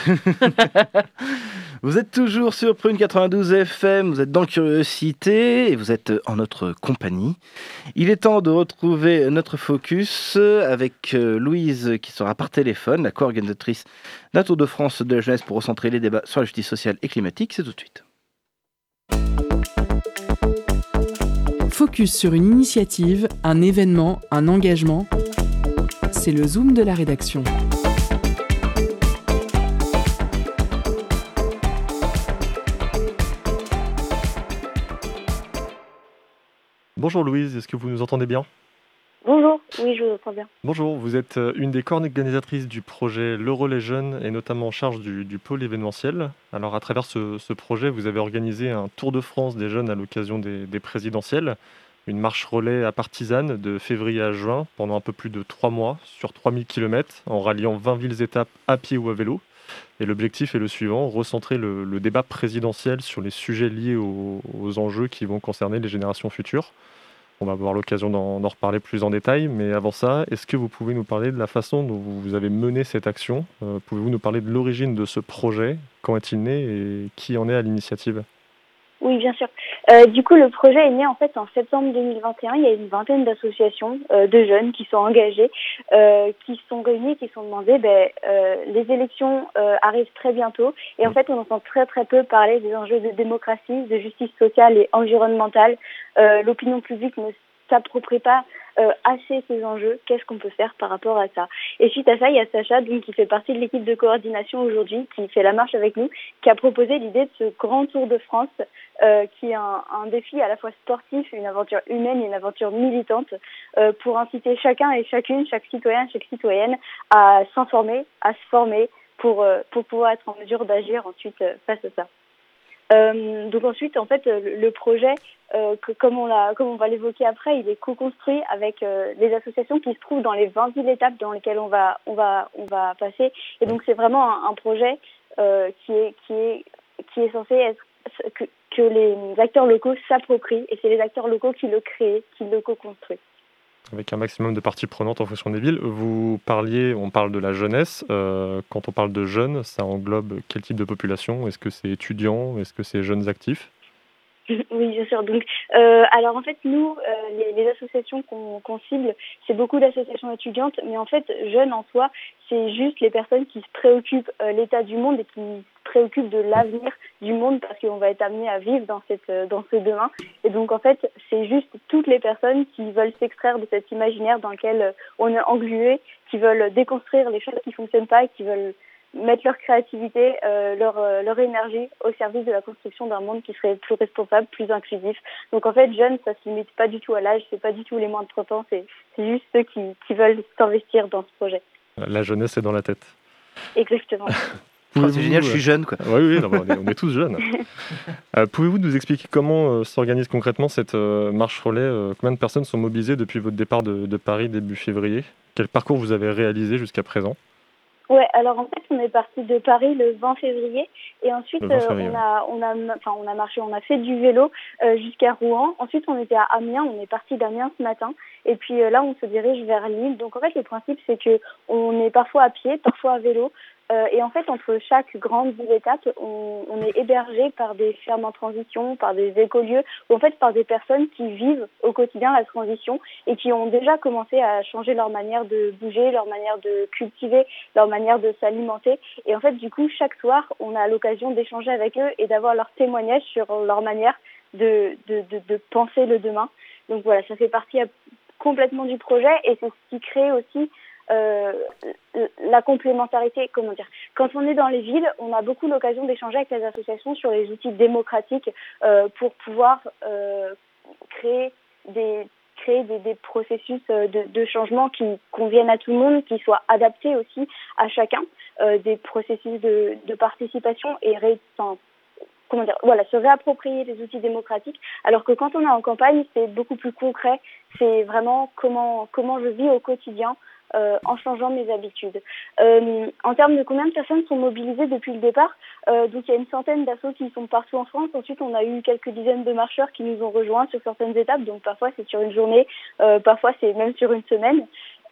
Vous êtes toujours sur Prune 92 FM, vous êtes dans Curiosité et vous êtes en notre compagnie. Il est temps de retrouver notre focus avec euh, Louise qui sera par téléphone, la co-organisatrice d'un Tour de France de la jeunesse pour recentrer les débats sur la justice sociale et climatique. C'est tout de suite. Focus sur une initiative, un événement, un engagement. C'est le zoom de la rédaction. Bonjour Louise, est-ce que vous nous entendez bien? Bonjour, oui, je vous entends bien. Bonjour, vous êtes euh, une des co-organisatrices du projet Le Relais Jeune et notamment en charge du, du pôle événementiel. Alors à travers ce, ce projet, vous avez organisé un tour de France des jeunes à l'occasion des, des présidentielles, une marche relais à partisane de février à juin pendant un peu plus de trois mois sur 3000 km en ralliant 20 villes étapes à pied ou à vélo. Et l'objectif est le suivant, recentrer le, débat présidentiel sur les sujets liés aux, enjeux qui vont concerner les générations futures. On va avoir l'occasion d'en d'en reparler plus en détail, mais avant ça, est-ce que vous pouvez nous parler de la façon dont vous avez mené cette action? Euh, Pouvez-vous nous parler de l'origine de ce projet? Quand est-il né et qui en est à l'initiative? Oui, bien sûr. Euh, du coup, le projet est né en fait en septembre 2021. Il y a une vingtaine d'associations euh, de jeunes qui sont engagés, euh, qui sont réunis, qui sont demandés, ben, euh, les élections euh, arrivent très bientôt et en fait, on entend très très peu parler des enjeux de démocratie, de justice sociale et environnementale. Euh, L'opinion publique ne s'approprie pas euh, assez ces enjeux. Qu'est-ce qu'on peut faire par rapport à ça? Et suite à ça, il y a Sacha, donc, qui fait partie de l'équipe de coordination aujourd'hui, qui fait la marche avec nous, qui a proposé l'idée de ce grand tour de France, euh, qui est un, un défi à la fois sportif, une aventure humaine et une aventure militante, euh, pour inciter chacun et chacune, chaque citoyen, chaque citoyenne, à s'informer, à se former, pour, euh, pour pouvoir être en mesure d'agir ensuite euh, face à ça. Euh, donc ensuite, en fait, le, le projet, euh, que, comme on comme on va l'évoquer après, il est co-construit avec euh, les associations qui se trouvent dans les 20 villes étapes dans lesquelles on va, on va, on va passer. Et donc c'est vraiment un, un projet euh, qui est, qui est, qui est censé être que, que les acteurs locaux s'approprient. Et c'est les acteurs locaux qui le créent, qui le co-construisent. Avec un maximum de parties prenantes en fonction des villes. Vous parliez, on parle de la jeunesse. euh, quand on parle de jeunes, ça englobe quel type de population? Est-ce que c'est étudiants Est-ce que c'est jeunes actifs? Oui, bien sûr. Donc, euh, alors en fait, nous, euh, les, les associations qu'on qu'on cible, c'est beaucoup d'associations étudiantes, mais en fait, jeunes en soi, c'est juste les personnes qui se préoccupent euh, l'état du monde et qui se préoccupent de l'avenir du monde parce qu'on va être amené à vivre dans cette euh, dans ce demain. Et donc en fait, c'est juste toutes les personnes qui veulent s'extraire de cet imaginaire dans lequel euh, on est englué, qui veulent déconstruire les choses qui fonctionnent pas et qui veulent mettre leur créativité, euh, leur, euh, leur énergie au service de la construction d'un monde qui serait plus responsable, plus inclusif. Donc en fait, jeunes, ça se limite pas du tout à l'âge, c'est pas du tout les moins de 30 ans, c'est c'est juste ceux qui, qui veulent s'investir dans ce projet. La jeunesse est dans la tête. Exactement. Ah, c'est génial, je suis jeune, quoi. Oui, oui, non, mais on, est, on est tous jeunes. Euh, Pouvez-vous nous expliquer comment euh, s'organise concrètement cette euh, marche relais euh, Combien de personnes sont mobilisées depuis votre départ de, de Paris début février? Quel parcours vous avez réalisé jusqu'à présent? Ouais, alors en fait, on est parti de Paris le 20 février et ensuite Le 20 euh, on a on a enfin on a marché, on a fait du vélo euh, jusqu'à Rouen. Ensuite, on était à Amiens, on est parti d'Amiens ce matin et puis euh, là on se dirige vers Lille. Donc en fait, le principe c'est que on est parfois à pied, parfois à vélo. Euh, et en fait, entre chaque grande ville étape, on, on est hébergé par des fermes en transition, par des écolieux, ou en fait par des personnes qui vivent au quotidien la transition et qui ont déjà commencé à changer leur manière de bouger, leur manière de cultiver, leur manière de s'alimenter. Et en fait, du coup, chaque soir, on a l'occasion d'échanger avec eux et d'avoir leur témoignage sur leur manière de, de, de, de penser le demain. Donc voilà, ça fait partie complètement du projet et c'est ce qui crée aussi euh, la complémentarité, comment dire. Quand on est dans les villes, on a beaucoup l'occasion d'échanger avec les associations sur les outils démocratiques euh, pour pouvoir euh, créer des créer des, des processus euh, de, de, changement qui conviennent à tout le monde, qui soient adaptés aussi à chacun, euh, des processus de, de participation et ré, comment dire, voilà, se réapproprier les outils démocratiques, alors que quand on est en campagne, c'est beaucoup plus concret, c'est vraiment comment, comment je vis au quotidien, euh, en changeant mes habitudes. Euh, en termes de combien de personnes sont mobilisées depuis le départ, euh, donc il y a une centaine d'assauts qui sont partout en France. Ensuite, on a eu quelques dizaines de marcheurs qui nous ont rejoints sur certaines étapes. Donc parfois c'est sur une journée, euh, parfois c'est même sur une semaine.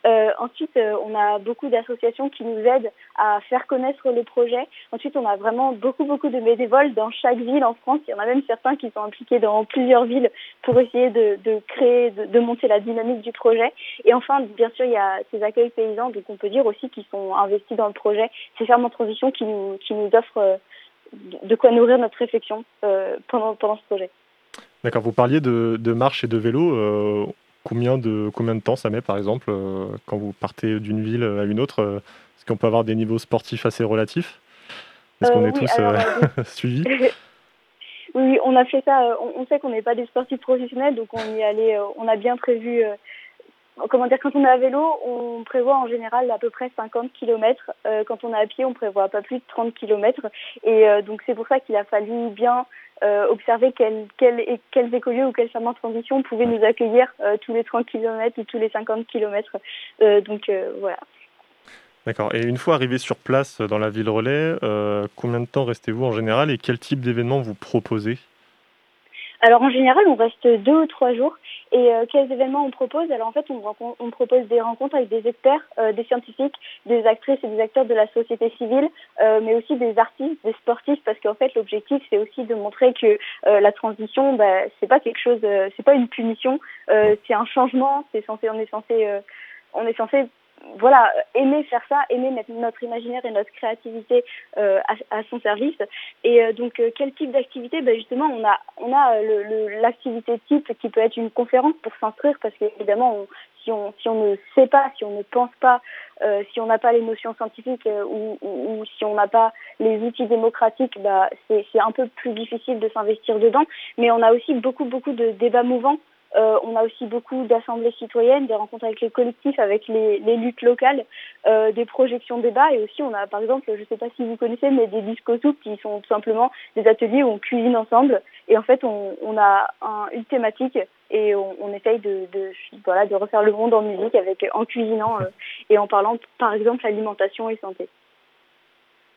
Euh, ensuite, euh, on a beaucoup d'associations qui nous aident à faire connaître le projet. Ensuite, on a vraiment beaucoup, beaucoup de bénévoles dans chaque ville en France. Il y en a même certains qui sont impliqués dans plusieurs villes pour essayer de, créer, de, monter la dynamique du projet. Et enfin, bien sûr, il y a ces accueils paysans, donc on peut dire aussi qu'ils sont investis dans le projet. Ces fermes en transition qui nous, qui nous offrent euh, de quoi nourrir notre réflexion pendant, pendant ce projet. D'accord, vous parliez de, de marche et de vélo. Combien de, combien de temps ça met, par exemple, euh, quand vous partez d'une ville à une autre euh, Est-ce qu'on peut avoir des niveaux sportifs assez relatifs? Est-ce qu'on Euh, est oui, tous suivis? Oui, on a fait ça. On, sait qu'on n'est pas des sportifs professionnels, donc on y allait. On a bien prévu. Comment dire Quand on est à vélo, on prévoit en général à peu près 50 km. quand on est à pied, on prévoit pas plus de 30 km. Et donc c'est pour ça qu'il a fallu bien euh, observer quels quel, quels écolieux ou quels fermes en transition pouvaient nous accueillir euh, tous les 30 km ou tous les 50 km. Euh, donc voilà. D'accord. Et une fois arrivé sur place dans la ville relais, combien de temps restez-vous en général et quel type d'événement vous proposez? Alors en général, on reste deux ou trois jours. Et euh, quels événements on propose? Alors en fait, on, propose des rencontres avec des experts, euh, des scientifiques, des actrices et des acteurs de la société civile, euh, mais aussi des artistes, des sportifs, parce qu'en fait, l'objectif c'est aussi de montrer que euh, la transition, bah, c'est pas quelque chose, euh, c'est pas une punition, euh, c'est un changement. C'est censé, on est censé, on est censé voilà, aimer faire ça, aimer mettre notre imaginaire et notre créativité euh, à, à, son service. Et euh, donc, euh, quel type d'activité? Ben Justement, on a, on a l'activité le, type qui peut être une conférence pour s'instruire, parce qu'évidemment, si, on, si on ne sait pas, si on ne pense pas, euh, si on n'a pas les notions scientifiques euh, ou, ou, ou, si on n'a pas les outils démocratiques, bah, c'est un peu plus difficile de s'investir dedans. Mais on a aussi beaucoup, beaucoup de débats mouvants euh, on a aussi beaucoup d'assemblées citoyennes, des rencontres avec les collectifs, avec les, luttes locales, euh, des projections débats et aussi on a par exemple, je ne sais pas si vous connaissez, mais des disco soupes qui sont tout simplement des ateliers où on cuisine ensemble et en fait on, a un, une thématique et on, essaye de, refaire le monde en musique avec, en cuisinant euh, et en parlant par exemple alimentation et santé.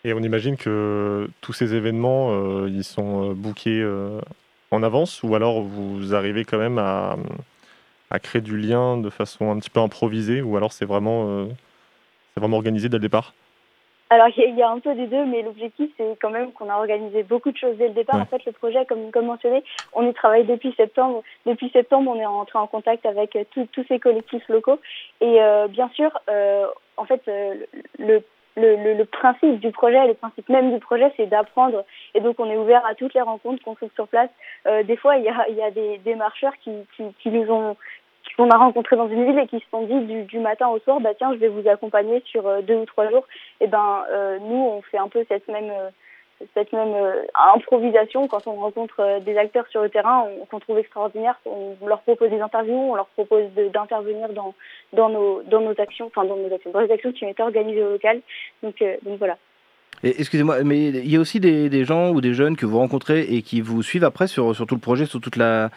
Et on imagine que tous ces événements, ils sont bookés en avance ou alors vous arrivez quand même à, à, créer du lien de façon un petit peu improvisée ou alors c'est vraiment, euh, c'est vraiment organisé dès le départ? Alors il y, y, a un peu des deux, mais l'objectif c'est quand même qu'on a organisé beaucoup de choses dès le départ. Ouais. En fait, le projet, comme, comme mentionné, on y travaille depuis septembre. Depuis septembre, on est entré en contact avec tous ces collectifs locaux. Et euh, bien sûr, euh, en fait, le le, principe du projet, le principe même du projet, c'est d'apprendre. Et donc, on est ouvert à toutes les rencontres qu'on trouve sur place. Euh, des fois, il y a, des, marcheurs qui, qui, qui nous ont qu'on a rencontrés dans une ville et qui se sont dit du, du matin au soir, bah tiens, je vais vous accompagner sur euh, deux ou trois jours. Et ben, euh, nous, on fait un peu cette même cette même euh, improvisation quand on rencontre euh, des acteurs sur le terrain qu'on trouve extraordinaire on leur propose des interviews on leur propose d'intervenir dans dans nos dans nos actions enfin dans nos actions dans les actions qui ont été organisées au local. Donc euh, donc voilà. Excusez-moi, mais il y a aussi des, des, gens ou des jeunes que vous rencontrez et qui vous suivent après sur, sur tout le projet, sur toute la,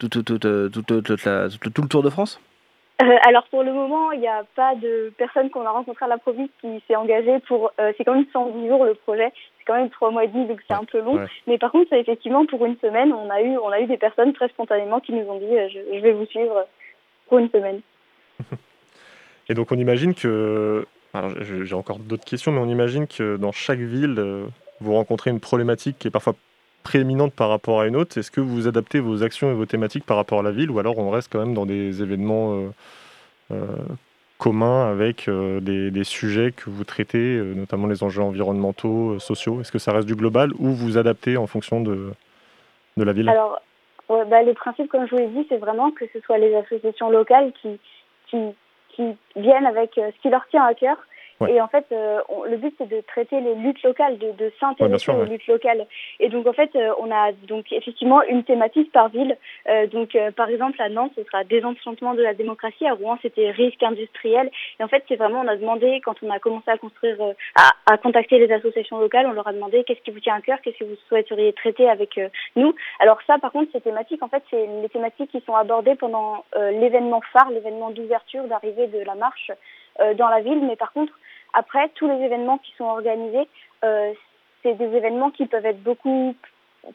tout, tout, tout, tout, la, tout le Tour de France? Euh, alors pour le moment, il n'y a pas de personne qu'on a rencontrée à la province qui s'est engagée pour. Euh, c'est quand même 110 jours le projet, c'est quand même trois mois et demi, donc c'est un peu long. Ouais. Mais par contre, effectivement, pour une semaine, on a eu, on a eu des personnes très spontanément qui nous ont dit, euh, je, je, vais vous suivre pour une semaine. Et donc on imagine que Alors, j'ai encore d'autres questions, mais on imagine que dans chaque ville, vous rencontrez une problématique qui est parfois prééminente par rapport à une autre. Est-ce que vous adaptez vos actions et vos thématiques par rapport à la ville, ou alors on reste quand même dans des événements euh, euh, communs avec euh, des, sujets que vous traitez, notamment les enjeux environnementaux, sociaux? Est-ce que ça reste du global ou vous adaptez en fonction de, de la ville? Alors, ouais, bah, le principe, comme je vous l'ai dit, c'est vraiment que ce soit les associations locales qui, qui, viennent avec ce qui leur tient à cœur. Ouais. Et en fait, euh, on- le but, c'est de traiter les luttes locales, de, de Ouais, s'intéresser sûr, aux ouais. luttes locales. Et donc, en fait, euh, on a donc effectivement une thématique par ville. Euh, donc, euh, par exemple, à Nantes, ce sera désenchantement de la démocratie. À Rouen, c'était risque industriel. Et en fait, c'est vraiment, on a demandé, quand on a commencé à construire, euh, à, à contacter les associations locales, on leur a demandé qu'est-ce qui vous tient à cœur, qu'est-ce que vous souhaiteriez traiter avec euh, nous? Alors ça, par contre, ces thématiques, en fait, c'est les thématiques qui sont abordées pendant euh, l'événement phare, l'événement d'ouverture, d'arrivée de la marche euh, dans la ville. Mais par contre, après, tous les événements qui sont organisés, euh, c'est des événements qui peuvent être beaucoup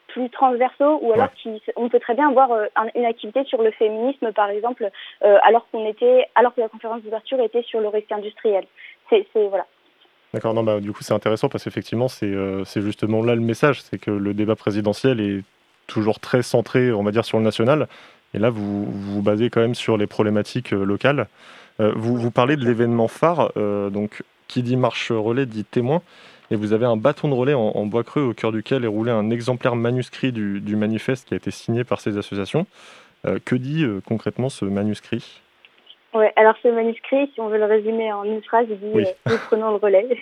plus transversaux ou alors qui, on peut très bien avoir euh, un- une activité sur le féminisme par exemple euh, alors qu'on était alors que la conférence d'ouverture était sur le risque industriel. C'est voilà. D'accord, non, bah, du coup c'est intéressant parce qu'effectivement c'est euh, c'est justement là le message, c'est que le débat présidentiel est toujours très centré, on va dire, sur le national, et là vous vous, vous basez quand même sur les problématiques locales. Vous, vous parlez de l'événement phare, donc qui dit marche relais dit témoin, et vous avez un bâton de relais en, en bois creux au cœur duquel est roulé un exemplaire manuscrit du, du manifeste qui a été signé par ces associations. Euh, que dit euh, concrètement ce manuscrit? Ouais, alors ce manuscrit, si on veut le résumer en une phrase, il dit Oui. euh, nous prenons le relais.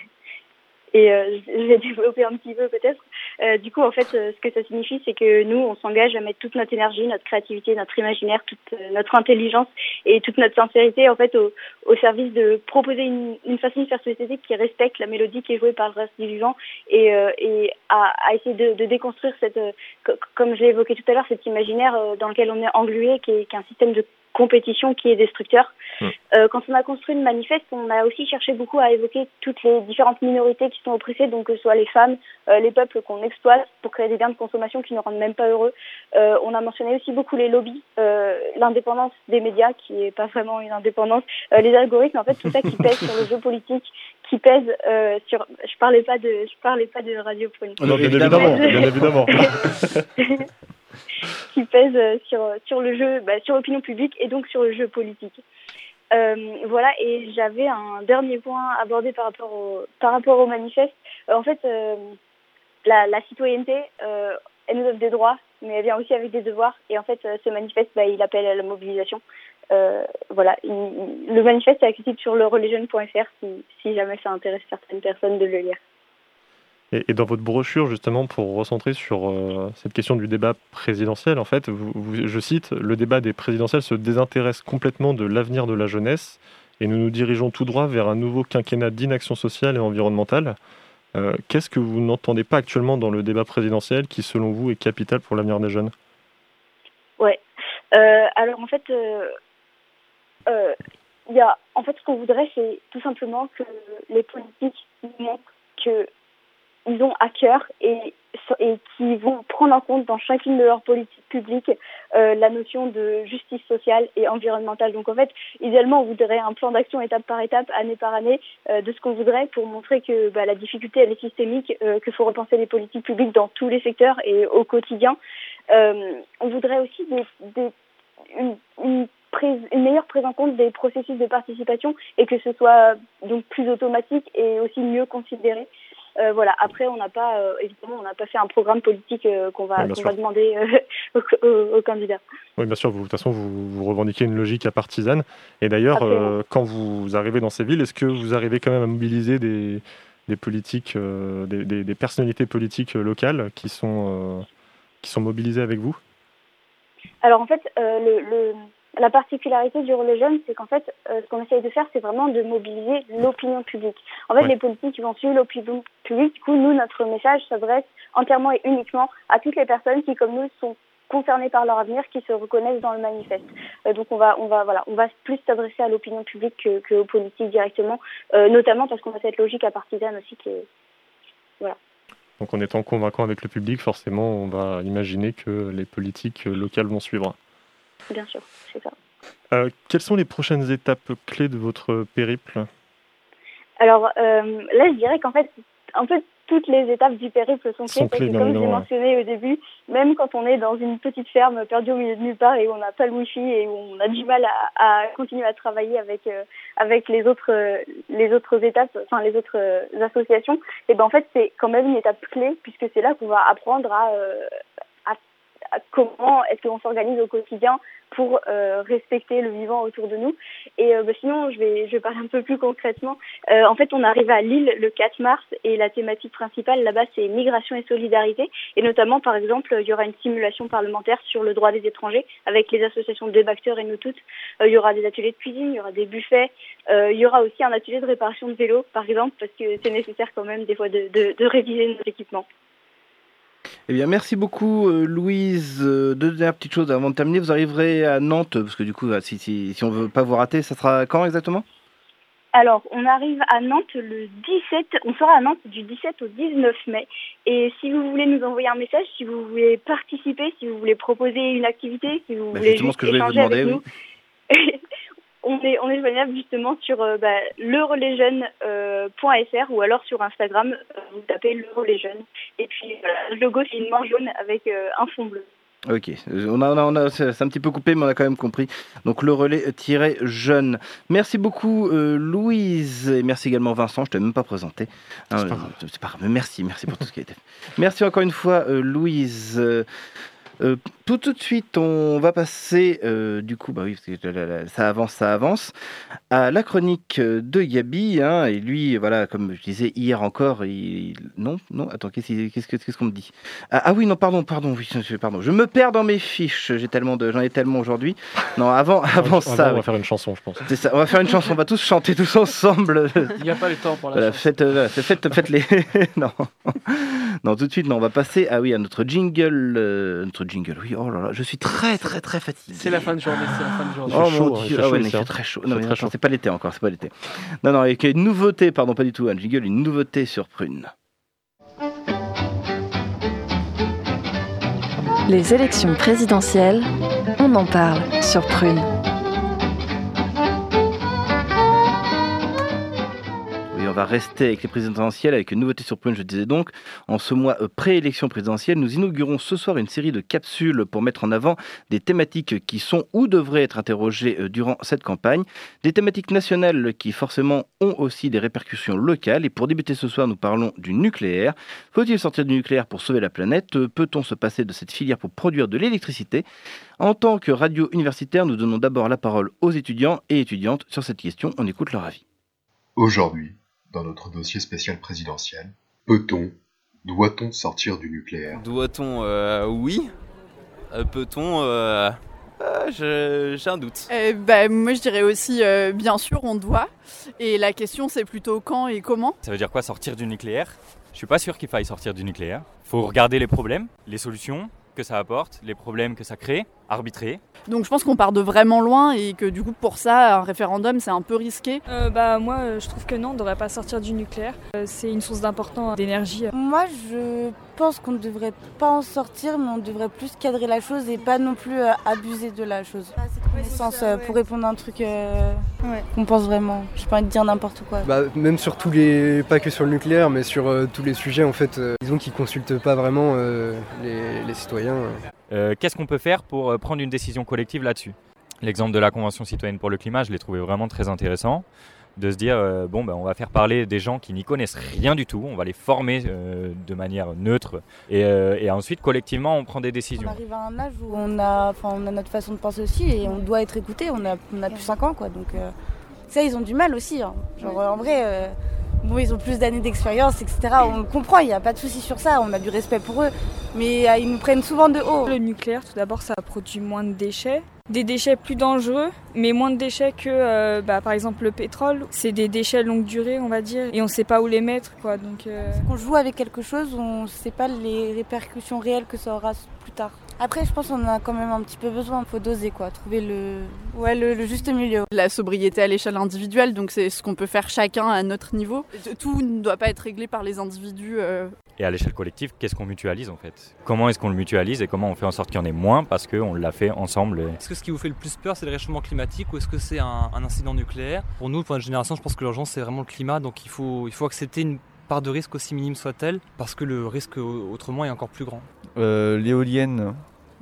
Et je vais développer un petit peu peut-être. Euh, du coup, en fait, euh, ce que ça signifie, c'est que nous, on s'engage à mettre toute notre énergie, notre créativité, notre imaginaire, toute euh, notre intelligence et toute notre sincérité, en fait, au, au service de proposer une, une façon de faire société qui respecte la mélodie qui est jouée par le reste du vivant et, euh, et à, à essayer de, de déconstruire cette, co- comme je l'ai évoqué tout à l'heure, cet imaginaire dans lequel on est englué, qui est, qui est un système de compétition qui est destructeur. Euh, quand on a construit le manifeste, on a aussi cherché beaucoup à évoquer toutes les différentes minorités qui sont oppressées, donc que ce soit les femmes, euh, les peuples qu'on exploite pour créer des biens de consommation qui ne rendent même pas heureux. Euh, on a mentionné aussi beaucoup les lobbies, euh, l'indépendance des médias qui est pas vraiment une indépendance, euh, les algorithmes, en fait tout ça qui pèse sur le jeu politique, qui pèse euh, sur. Je parlais pas de, je parlais pas de radiophonique. Non, bien évidemment, bien évidemment. qui pèse euh, sur, sur le jeu, bah, sur l'opinion publique et donc sur le jeu politique. Euh, voilà, et j'avais un dernier point abordé par rapport au, par rapport au manifeste. Euh, en fait, euh, la, citoyenneté, euh, elle nous donne des droits, mais elle vient aussi avec des devoirs. Et en fait, euh, ce manifeste, bah, il appelle à la mobilisation. Euh, voilà, il- il- le manifeste est accessible sur lereligion.fr si, si jamais ça intéresse certaines personnes de le lire. Et, dans votre brochure, justement, pour recentrer sur euh, cette question du débat présidentiel, en fait, vous- je cite, le débat des présidentielles se désintéresse complètement de l'avenir de la jeunesse et nous nous dirigeons tout droit vers un nouveau quinquennat d'inaction sociale et environnementale. Euh, Qu'est-ce que vous n'entendez pas actuellement dans le débat présidentiel qui, selon vous, est capital pour l'avenir des jeunes? Ouais. Euh, alors en fait, y a, en fait, ce qu'on voudrait, c'est tout simplement que les politiques montrent que ils ont à cœur et et qui vont prendre en compte dans chacune de leurs politiques publiques euh, la notion de justice sociale et environnementale. Donc en fait, idéalement, on voudrait un plan d'action étape par étape, année par année, euh, de ce qu'on voudrait pour montrer que bah, la difficulté elle est systémique, euh, qu'il faut repenser les politiques publiques dans tous les secteurs et au quotidien. Euh, on voudrait aussi des, des, une, une, une meilleure prise en compte des processus de participation et que ce soit donc plus automatique et aussi mieux considéré. Euh, voilà. Après, on n'a pas, euh, évidemment, on n'a pas fait un programme politique euh, qu'on va, sûr. va demander aux, aux- aux candidats. Oui, bien sûr, vous, de toute façon, vous, vous revendiquez une logique à partisane. Et d'ailleurs, quand vous arrivez dans ces villes, est-ce que vous arrivez quand même à mobiliser des, des politiques, des, des- des personnalités politiques locales qui sont, qui sont mobilisées avec vous? Alors en fait, le, le, la particularité du relais jeune, c'est qu'en fait, euh, ce qu'on essaye de faire, c'est vraiment de mobiliser l'opinion publique. En fait, Ouais. les politiques vont suivre l'opinion publique. Du coup, nous, notre message s'adresse entièrement et uniquement à toutes les personnes qui, comme nous, sont concernées par leur avenir, qui se reconnaissent dans le manifeste. Euh, donc on va, on va, voilà, on va plus s'adresser à l'opinion publique que, que aux politiques directement, euh, notamment parce qu'on a cette logique à partisane aussi qui est, voilà. Donc en étant convaincant avec le public, forcément, on va imaginer que les politiques locales vont suivre. Bien sûr, c'est ça. Euh, quelles sont les prochaines étapes clés de votre périple? Alors euh, là, je dirais qu'en fait, un peu toutes les étapes du périple sont clés, parce que comme je l'ai mentionné au début, même quand on est dans une petite ferme perdue au milieu de nulle part et où on n'a pas le wifi et où on a du mal à, à continuer à travailler avec euh, avec les autres euh, les autres étapes, enfin les autres euh, associations, et ben en fait c'est quand même une étape clé puisque c'est là qu'on va apprendre à comment est-ce qu'on s'organise au quotidien pour euh, respecter le vivant autour de nous. Et euh, bah, sinon, je vais, je parler un peu plus concrètement. Euh, en fait, on arrive à Lille le 4 mars et la thématique principale là-bas, c'est migration et solidarité. Et notamment, par exemple, il y aura une simulation parlementaire sur le droit des étrangers avec les associations Débacteurs et nous toutes. Il y aura des ateliers de cuisine, il y aura des buffets. Il y aura aussi un atelier de réparation de vélos, par exemple, parce que c'est nécessaire quand même des fois de, de, de réviser nos équipements. Eh bien, merci beaucoup, euh, Louise. Euh, deux dernières petites choses avant de terminer. Vous arriverez à Nantes, parce que du coup, euh, si, si, si on veut pas vous rater, ça sera quand exactement? Alors, on arrive à Nantes le 17, on sera à Nantes du 17 au 19 mai. Et si vous voulez nous envoyer un message, si vous voulez participer, si vous voulez proposer une activité, si vous Bah, voulez justement, juste ce que je voulais vous avec demander, nous, on est, on est joignable justement sur euh, bah, lereléjeune.fr ou alors sur Instagram, euh, vous tapez le relais jeune. Et puis, voilà, le logo, c'est une main jaune avec euh, un fond bleu. Ok, Euh, on a, on a, on a- c'est un petit peu coupé, mais on a quand même compris. Donc le relais-jeune. Merci beaucoup euh, Louise, et merci également Vincent, je ne t'ai même pas présenté. Hein, C'est pas euh, grave. merci, merci pour tout ce qui a été fait. Merci encore une fois euh, Louise. Euh, euh, tout, tout de suite, on va passer, euh, du coup, bah oui, parce que la- la- ça avance, ça avance, à la chronique euh, de Gabi. hein, et lui, voilà, comme je disais hier encore, il... non, non, attends, qu'est-ce qu'est-ce que- qu'est-ce qu'on me dit? Ah, ah oui, non, pardon, pardon, oui, pardon. Je me perds dans mes fiches. J'ai tellement de, j'en ai tellement aujourd'hui. Non, avant, avant ça. on va faire une chanson, je pense. C'est ça. On va faire une chanson. On va tous chanter tous ensemble. Il n'y a pas le temps pour la Voilà, chanson. faites, euh, faites, faites les. non, non, tout de suite. Non, on va passer. Ah oui, à notre jingle, euh, notre jingle. Oui. Oh là là, je suis très, très, très fatigué. C'est la fin de journée, c'est la fin de journée. Oh mon hein, dieu, ah ouais, hein. très chaud. Non, mais c'est pas l'été encore, c'est pas l'été. Non, non, avec une nouveauté, pardon, pas du tout, un jingle, une nouveauté sur Prune. Les élections présidentielles, on en parle sur Prune. Va rester avec les présidentielles, avec une nouveauté sur je disais donc. En ce mois euh, pré-élection présidentielle, nous inaugurons ce soir une série de capsules pour mettre en avant des thématiques qui sont ou devraient être interrogées euh, durant cette campagne. Des thématiques nationales qui forcément ont aussi des répercussions locales. Et pour débuter ce soir, nous parlons du nucléaire. Faut-il sortir du nucléaire pour sauver la planète? Euh, Peut-on se passer de cette filière pour produire de l'électricité? En tant que radio universitaire, nous donnons d'abord la parole aux étudiants et étudiantes sur cette question. On écoute leur avis. Aujourd'hui, dans notre dossier spécial présidentiel, peut-on, doit-on sortir du nucléaire? Doit-on euh, Oui. Euh, Peut-on euh, euh, J'ai un doute. Ben, moi, je dirais aussi, euh, bien sûr, on doit. Et la question, c'est plutôt quand et comment. Ça veut dire quoi sortir du nucléaire? Je suis pas sûr qu'il faille sortir du nucléaire. Faut regarder les problèmes, les solutions que ça apporte, les problèmes que ça crée, arbitrer. Donc, je pense qu'on part de vraiment loin et que du coup, pour ça, un référendum, c'est un peu risqué. Euh, bah moi euh, je trouve que non, on ne devrait pas sortir du nucléaire. Euh, c'est une source d'important d'énergie. Moi, je pense qu'on ne devrait pas en sortir, mais on devrait plus cadrer la chose et pas non plus euh, abuser de la chose. Connaissance, euh, pour répondre à un truc euh, qu'on pense vraiment. J'ai pas envie de dire n'importe quoi. Bah, même sur tous les, pas que sur le nucléaire, mais sur euh, tous les sujets, en fait, euh, disons qu'ils consultent pas vraiment euh, les, les citoyens. Euh, Qu'est-ce qu'on peut faire pour euh, prendre une décision collective là-dessus? L'exemple de la Convention citoyenne pour le climat, je l'ai trouvé vraiment très intéressant. De se dire, euh, bon, ben, on va faire parler des gens qui n'y connaissent rien du tout, on va les former de manière neutre, et, ensuite, collectivement, on prend des On décisions. arrive à un âge où on a, on notre façon de penser aussi et on doit être écouté. On a, on a plus 5 ans. Donc, ça, ils ont du mal aussi. hein. Genre, en vrai, bon, ils ont plus d'années d'expérience, etc. On le comprend, il n'y a pas de souci sur ça. On a du respect pour eux. Mais euh, ils nous prennent souvent de haut. Le nucléaire, tout d'abord, ça produit moins de déchets. Des déchets plus dangereux, mais moins de déchets que, euh, bah, par exemple, le pétrole. C'est des déchets longue durée, on va dire, et on ne sait pas où les mettre, quoi. Donc, euh, Quand on joue avec quelque chose, on ne sait pas les répercussions réelles que ça aura plus tard. Après, je pense qu'on en a quand même un petit peu besoin. Il faut doser, quoi. Trouver le, ouais, le, le juste milieu. La sobriété à l'échelle individuelle, donc c'est ce qu'on peut faire chacun à notre niveau. Tout ne doit pas être réglé par les individus. euh, Et à l'échelle collective, qu'est-ce qu'on mutualise en fait? Comment est-ce qu'on le mutualise et comment on fait en sorte qu'il y en ait moins parce qu'on l'a fait ensemble et- Est-ce que ce qui vous fait le plus peur, c'est le réchauffement climatique ou est-ce que c'est un, un incident nucléaire? Pour nous, pour notre génération, je pense que l'urgence, c'est vraiment le climat. Donc il faut, il faut accepter une part de risque aussi minime soit-elle parce que le risque au- autrement est encore plus grand. Euh, L'éolienne,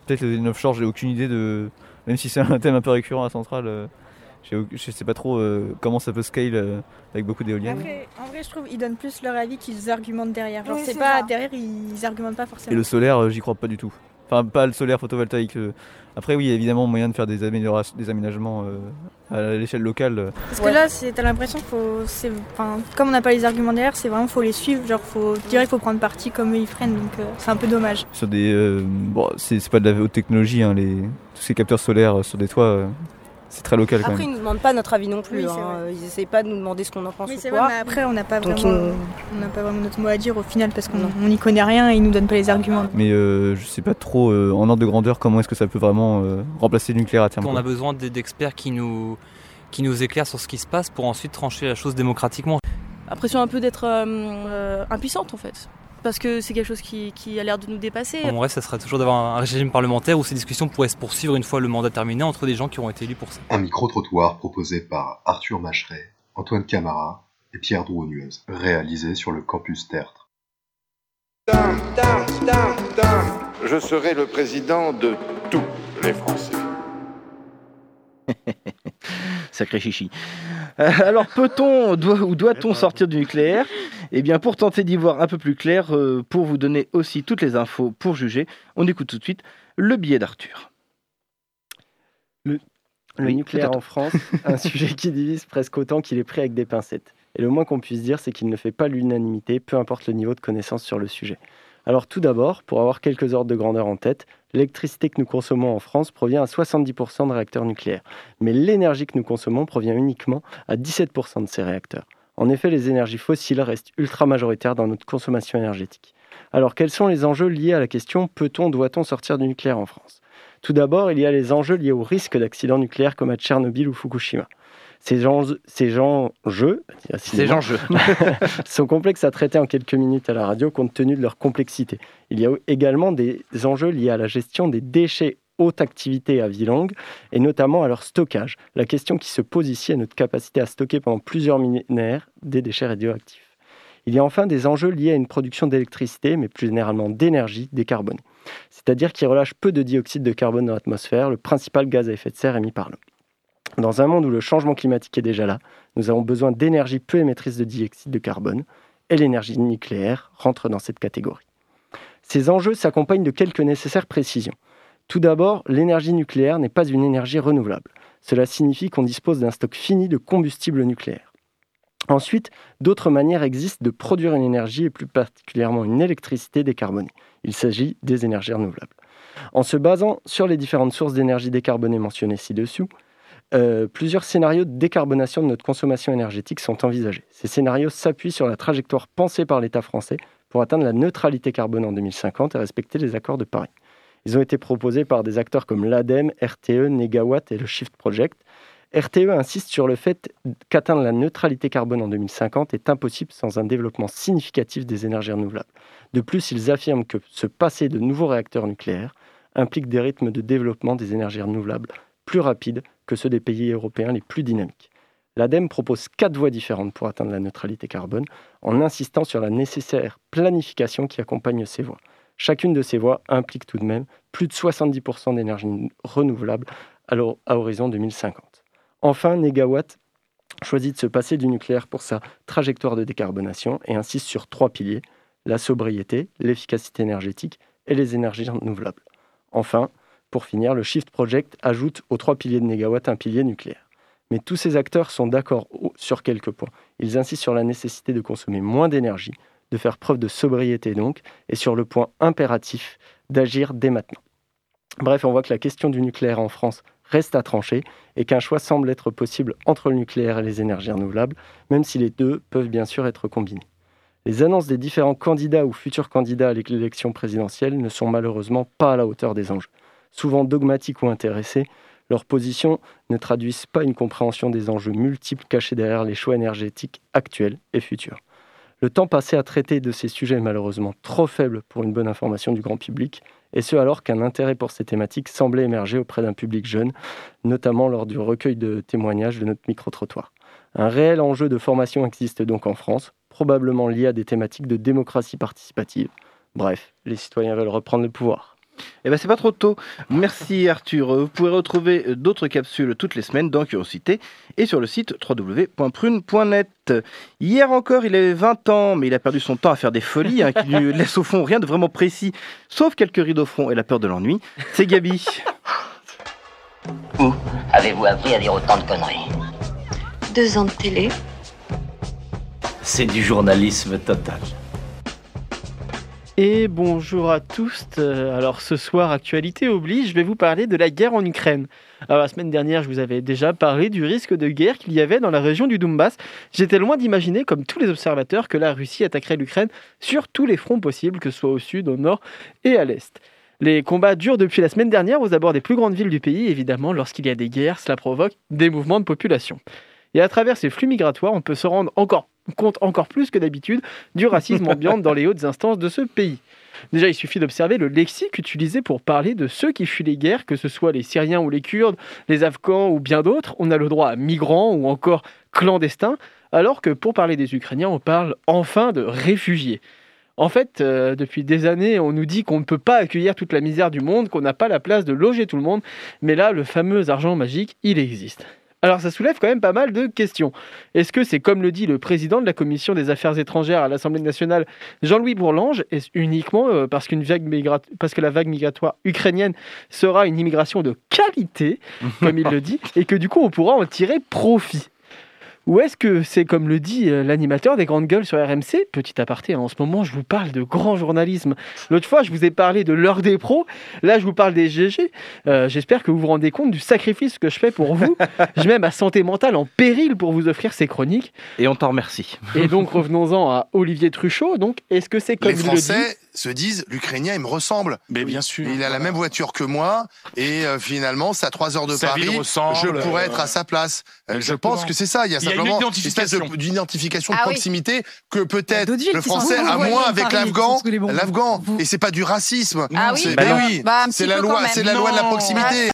peut-être les offshore, j'ai aucune idée de. Même si c'est un thème un peu récurrent à Centrale, euh, je sais pas trop euh, comment ça peut scale euh, avec beaucoup d'éoliennes. Après, en vrai, je trouve qu'ils donnent plus leur avis qu'ils argumentent derrière. Genre, Oui, c'est c'est pas ça. derrière, ils argumentent pas forcément. Et le solaire, euh, j'y crois pas du tout. Enfin, pas le solaire photovoltaïque. Après, oui, il y a évidemment moyen de faire des, améliorations, des aménagements euh, à l'échelle locale. Parce que là, t'as l'impression qu'il faut. c'est- comme on n'a pas les arguments derrière, c'est vraiment faut les suivre. Genre, faut direct, faut prendre parti comme eux ils freinent. Donc, euh, c'est un peu dommage. Sur des, euh, bon, c'est pas de la haute technologie, hein, les, tous ces capteurs solaires euh, sur des toits, euh, c'est très local quand Après, ils même. nous demandent pas notre avis non plus. Oui, hein. Ils essayent pas de nous demander ce qu'on en pense Oui, ou quoi. vrai, mais après, on n'a pas, vraiment- ils- on n'a pas vraiment notre mot à dire au final parce qu'on on n'y connaît rien et ils nous donnent pas les arguments. Mais euh, je sais pas trop euh, en ordre de grandeur comment est-ce que ça peut vraiment euh, remplacer le nucléaire à terme. On a besoin d'experts qui nous, qui nous éclairent sur ce qui se passe pour ensuite trancher la chose démocratiquement. L'impression un peu d'être euh, euh, impuissante en fait. Parce que c'est quelque chose qui, qui a l'air de nous dépasser. Mon rêve, ça serait toujours d'avoir un régime parlementaire où ces discussions pourraient se poursuivre une fois le mandat terminé entre des gens qui auront été élus pour ça. Un micro-trottoir proposé par Arthur Macheret, Antoine Camara et Pierre Drouonuez, réalisé sur le campus Tertre. Je serai le président de tous les Français. Sacré chichi. Euh, alors, peut-on doit- ou doit-on sortir du nucléaire? Eh bien, pour tenter d'y voir un peu plus clair, euh, pour vous donner aussi toutes les infos pour juger, on écoute tout de suite le billet d'Arthur. Le, le Oui, nucléaire en France, un sujet qui divise presque autant qu'il est pris avec des pincettes. Et le moins qu'on puisse dire, c'est qu'il ne fait pas l'unanimité, peu importe le niveau de connaissance sur le sujet. Alors tout d'abord, pour avoir quelques ordres de grandeur en tête, l'électricité que nous consommons en France provient à 70% de réacteurs nucléaires. Mais l'énergie que nous consommons provient uniquement à 17% de ces réacteurs. En effet, les énergies fossiles restent ultra majoritaires dans notre consommation énergétique. Alors quels sont les enjeux liés à la question peut-on, doit-on sortir du nucléaire en France? Tout d'abord, il y a les enjeux liés au risque d'accidents nucléaires comme à Tchernobyl ou Fukushima. Ces enjeux, ces enjeux, Ces enjeux. sont complexes à traiter en quelques minutes à la radio compte tenu de leur complexité. Il y a également des enjeux liés à la gestion des déchets haute activité à vie longue et notamment à leur stockage. La question qui se pose ici est notre capacité à stocker pendant plusieurs millénaires des déchets radioactifs. Il y a enfin des enjeux liés à une production d'électricité, mais plus généralement d'énergie décarbonée, c'est-à-dire qui relâche peu de dioxyde de carbone dans l'atmosphère, le principal gaz à effet de serre émis par l'homme. Dans un monde où le changement climatique est déjà là, nous avons besoin d'énergie peu émettrice de dioxyde de carbone, et l'énergie nucléaire rentre dans cette catégorie. Ces enjeux s'accompagnent de quelques nécessaires précisions. Tout d'abord, l'énergie nucléaire n'est pas une énergie renouvelable. Cela signifie qu'on dispose d'un stock fini de combustible nucléaire. Ensuite, d'autres manières existent de produire une énergie et plus particulièrement une électricité décarbonée. Il s'agit des énergies renouvelables. En se basant sur les différentes sources d'énergie décarbonée mentionnées ci-dessous, euh, plusieurs scénarios de décarbonation de notre consommation énergétique sont envisagés. Ces scénarios s'appuient sur la trajectoire pensée par l'État français pour atteindre la neutralité carbone en 2050 et respecter les accords de Paris. Ils ont été proposés par des acteurs comme l'ADEME, RTE, Negawatt et le Shift Project. RTE insiste sur le fait qu'atteindre la neutralité carbone en 2050 est impossible sans un développement significatif des énergies renouvelables. De plus, ils affirment que se passer de nouveaux réacteurs nucléaires implique des rythmes de développement des énergies renouvelables plus rapides que ceux des pays européens les plus dynamiques. L'ADEME propose quatre voies différentes pour atteindre la neutralité carbone, en insistant sur la nécessaire planification qui accompagne ces voies. Chacune de ces voies implique tout de même plus de 70% d'énergie renouvelable à horizon 2050. Enfin, Negawatt choisit de se passer du nucléaire pour sa trajectoire de décarbonation et insiste sur trois piliers, la sobriété, l'efficacité énergétique et les énergies renouvelables. Enfin, pour finir, le Shift Project ajoute aux trois piliers de Negawatt un pilier nucléaire. Mais tous ces acteurs sont d'accord sur quelques points. Ils insistent sur la nécessité de consommer moins d'énergie, de faire preuve de sobriété donc, et sur le point impératif d'agir dès maintenant. Bref, on voit que la question du nucléaire en France reste à trancher et qu'un choix semble être possible entre le nucléaire et les énergies renouvelables, même si les deux peuvent bien sûr être combinés. Les annonces des différents candidats ou futurs candidats à l'élection présidentielle ne sont malheureusement pas à la hauteur des enjeux. Souvent dogmatiques ou intéressés, leurs positions ne traduisent pas une compréhension des enjeux multiples cachés derrière les choix énergétiques actuels et futurs. Le temps passé à traiter de ces sujets est malheureusement trop faible pour une bonne information du grand public, et ce alors qu'un intérêt pour ces thématiques semblait émerger auprès d'un public jeune, notamment lors du recueil de témoignages de notre micro-trottoir. Un réel enjeu de formation existe donc en France, probablement lié à des thématiques de démocratie participative. Bref, les citoyens veulent reprendre le pouvoir. Eh ben c'est pas trop tôt. Merci Arthur. Vous pouvez retrouver d'autres capsules toutes les semaines dans Curiosité et sur le site www.prune.net. Hier encore, il avait 20 ans, mais il a perdu son temps à faire des folies hein, qui lui laissent au fond rien de vraiment précis, sauf quelques rides au front et la peur de l'ennui. C'est Gabi. Où avez-vous appris à dire autant de conneries? Deux ans de télé. C'est du journalisme total. Et bonjour à tous. Euh, Alors ce soir, actualité oblige, je vais vous parler de la guerre en Ukraine. Alors la semaine dernière, je vous avais déjà parlé du risque de guerre qu'il y avait dans la région du Donbass. J'étais loin d'imaginer, comme tous les observateurs, que la Russie attaquerait l'Ukraine sur tous les fronts possibles, que ce soit au sud, au nord et à l'est. Les combats durent depuis la semaine dernière aux abords des plus grandes villes du pays. Évidemment, lorsqu'il y a des guerres, cela provoque des mouvements de population. Et à travers ces flux migratoires, on peut se rendre encore compte encore plus que d'habitude du racisme ambiant dans les hautes instances de ce pays. Déjà, il suffit d'observer le lexique utilisé pour parler de ceux qui fuient les guerres, que ce soit les Syriens ou les Kurdes, les Afghans ou bien d'autres. On a le droit à migrants ou encore clandestins, alors que pour parler des Ukrainiens, on parle enfin de réfugiés. En fait, euh, depuis des années, on nous dit qu'on ne peut pas accueillir toute la misère du monde, qu'on n'a pas la place de loger tout le monde, mais là, le fameux argent magique, il existe. Alors ça soulève quand même pas mal de questions. Est-ce que c'est comme le dit le président de la commission des affaires étrangères à l'Assemblée nationale, Jean-Louis Bourlange, est uniquement euh, parce que la vague migratoire ukrainienne sera une immigration de qualité, comme il le dit, et que du coup on pourra en tirer profit? Ou est-ce que c'est comme le dit euh, l'animateur des grandes gueules sur RMC Petit aparté, hein, en ce moment je vous parle de grand journalisme. L'autre fois je vous ai parlé de l'heure des pros, là je vous parle des GG. Euh, j'espère que vous vous rendez compte du sacrifice que je fais pour vous. je mets ma santé mentale en péril pour vous offrir ces chroniques. Et on t'en remercie. Et donc revenons-en à Olivier Truchot. Donc est-ce que c'est comme Les il le dit Français se disent l'Ukrainien il me ressemble. Mais bien sûr. Il a la même voiture que moi et euh, finalement c'est à 3 heures de Sa Paris. je pourrais euh, être à sa place. Euh, je pense que c'est ça. Il y a Il y a une simplement identification. espèce de- d'identification de Ah oui. proximité que peut-être le Français a moins avec l'Afghan. L'Afghan et c'est pas du racisme. Ah oui C'est Bah oui. Bah, la loi. C'est la loi de la proximité.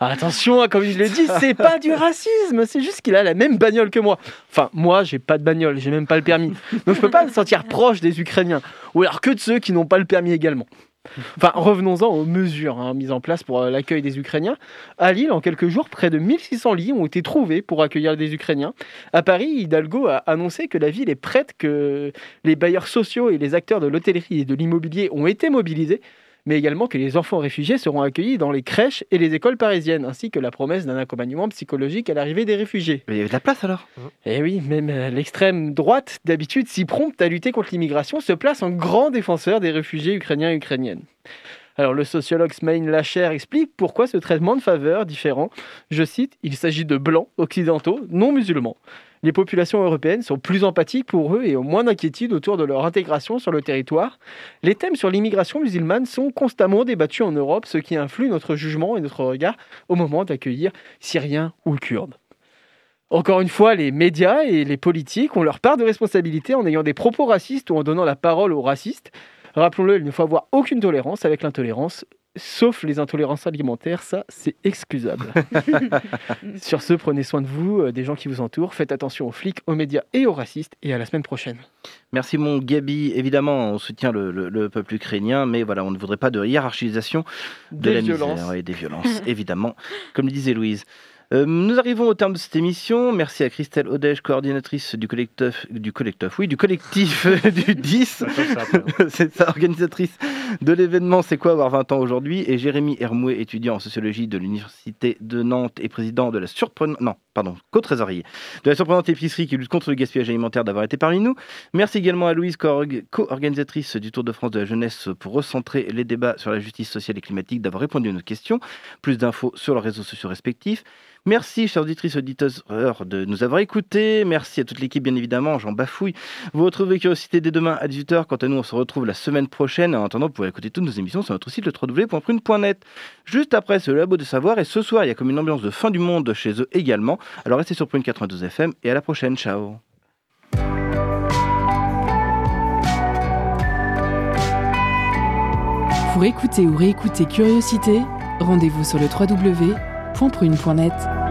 Attention, hein, comme il le dit, c'est pas du racisme, c'est juste qu'il a la même bagnole que moi. Enfin, moi, j'ai pas de bagnole, j'ai même pas le permis. Donc je peux pas me sentir proche des Ukrainiens, ou alors que de ceux qui n'ont pas le permis également. Enfin, revenons-en aux mesures hein, mises en place pour euh, l'accueil des Ukrainiens. À Lille, en quelques jours, près de 1600 lits ont été trouvés pour accueillir des Ukrainiens. À Paris, Hidalgo a annoncé que la ville est prête, que les bailleurs sociaux et les acteurs de l'hôtellerie et de l'immobilier ont été mobilisés, mais également que les enfants réfugiés seront accueillis dans les crèches et les écoles parisiennes, ainsi que la promesse d'un accompagnement psychologique à l'arrivée des réfugiés. Mais il y avait de la place alors? Eh oui, même euh, l'extrême droite, d'habitude si prompte à lutter contre l'immigration, se place en grand défenseur des réfugiés ukrainiens et ukrainiennes. Alors le sociologue Smaïn Lacher explique pourquoi ce traitement de faveur différent. Je cite, il s'agit de blancs occidentaux non musulmans. Les populations européennes sont plus empathiques pour eux et ont moins d'inquiétude autour de leur intégration sur le territoire. Les thèmes sur l'immigration musulmane sont constamment débattus en Europe, ce qui influe notre jugement et notre regard au moment d'accueillir Syriens ou Kurdes. Encore une fois, les médias et les politiques ont leur part de responsabilité en ayant des propos racistes ou en donnant la parole aux racistes. Rappelons-le, il ne faut avoir aucune tolérance avec l'intolérance, sauf les intolérances alimentaires, ça c'est excusable. Sur ce, prenez soin de vous, euh, des gens qui vous entourent, faites attention aux flics, aux médias et aux racistes, et à la semaine prochaine. Merci mon Gabi. Évidemment, on soutient le, le- le peuple ukrainien, mais voilà, on ne voudrait pas de hiérarchisation de Des la violences. misère et des violences, évidemment, comme le disait Louise. Euh, nous arrivons au terme de cette émission. Merci à Christelle Odège, coordinatrice du collectif, du collectif, oui, du collectif du 10. C'est ça, organisatrice de l'événement C'est quoi avoir 20 ans aujourd'hui? Et Jérémy Hermouet, étudiant en sociologie de l'Université de Nantes et président de la surprenante, non, pardon, co-trésorier de la surprenante épicerie qui lutte contre le gaspillage alimentaire d'avoir été parmi nous. Merci également à Louise, co-org- co-organisatrice du Tour de France de la jeunesse pour recentrer les débats sur la justice sociale et climatique, d'avoir répondu à nos questions. Plus d'infos sur leurs réseaux sociaux respectifs. Merci, chers auditrices, auditeurs, de nous avoir écoutés. Merci à toute l'équipe, bien évidemment. J'en bafouille. Vous retrouvez Curiosité dès demain à 18h. Quant à nous, on se retrouve la semaine prochaine. En attendant, vous pouvez écouter toutes nos émissions sur notre site le www.prune.net. Juste après, c'est le Labo de Savoir. Et ce soir, il y a comme une ambiance de fin du monde chez eux également. Alors restez sur Prune 92 FM et à la prochaine. Ciao. Pour écouter ou réécouter Curiosité, rendez-vous sur le www.prune.net.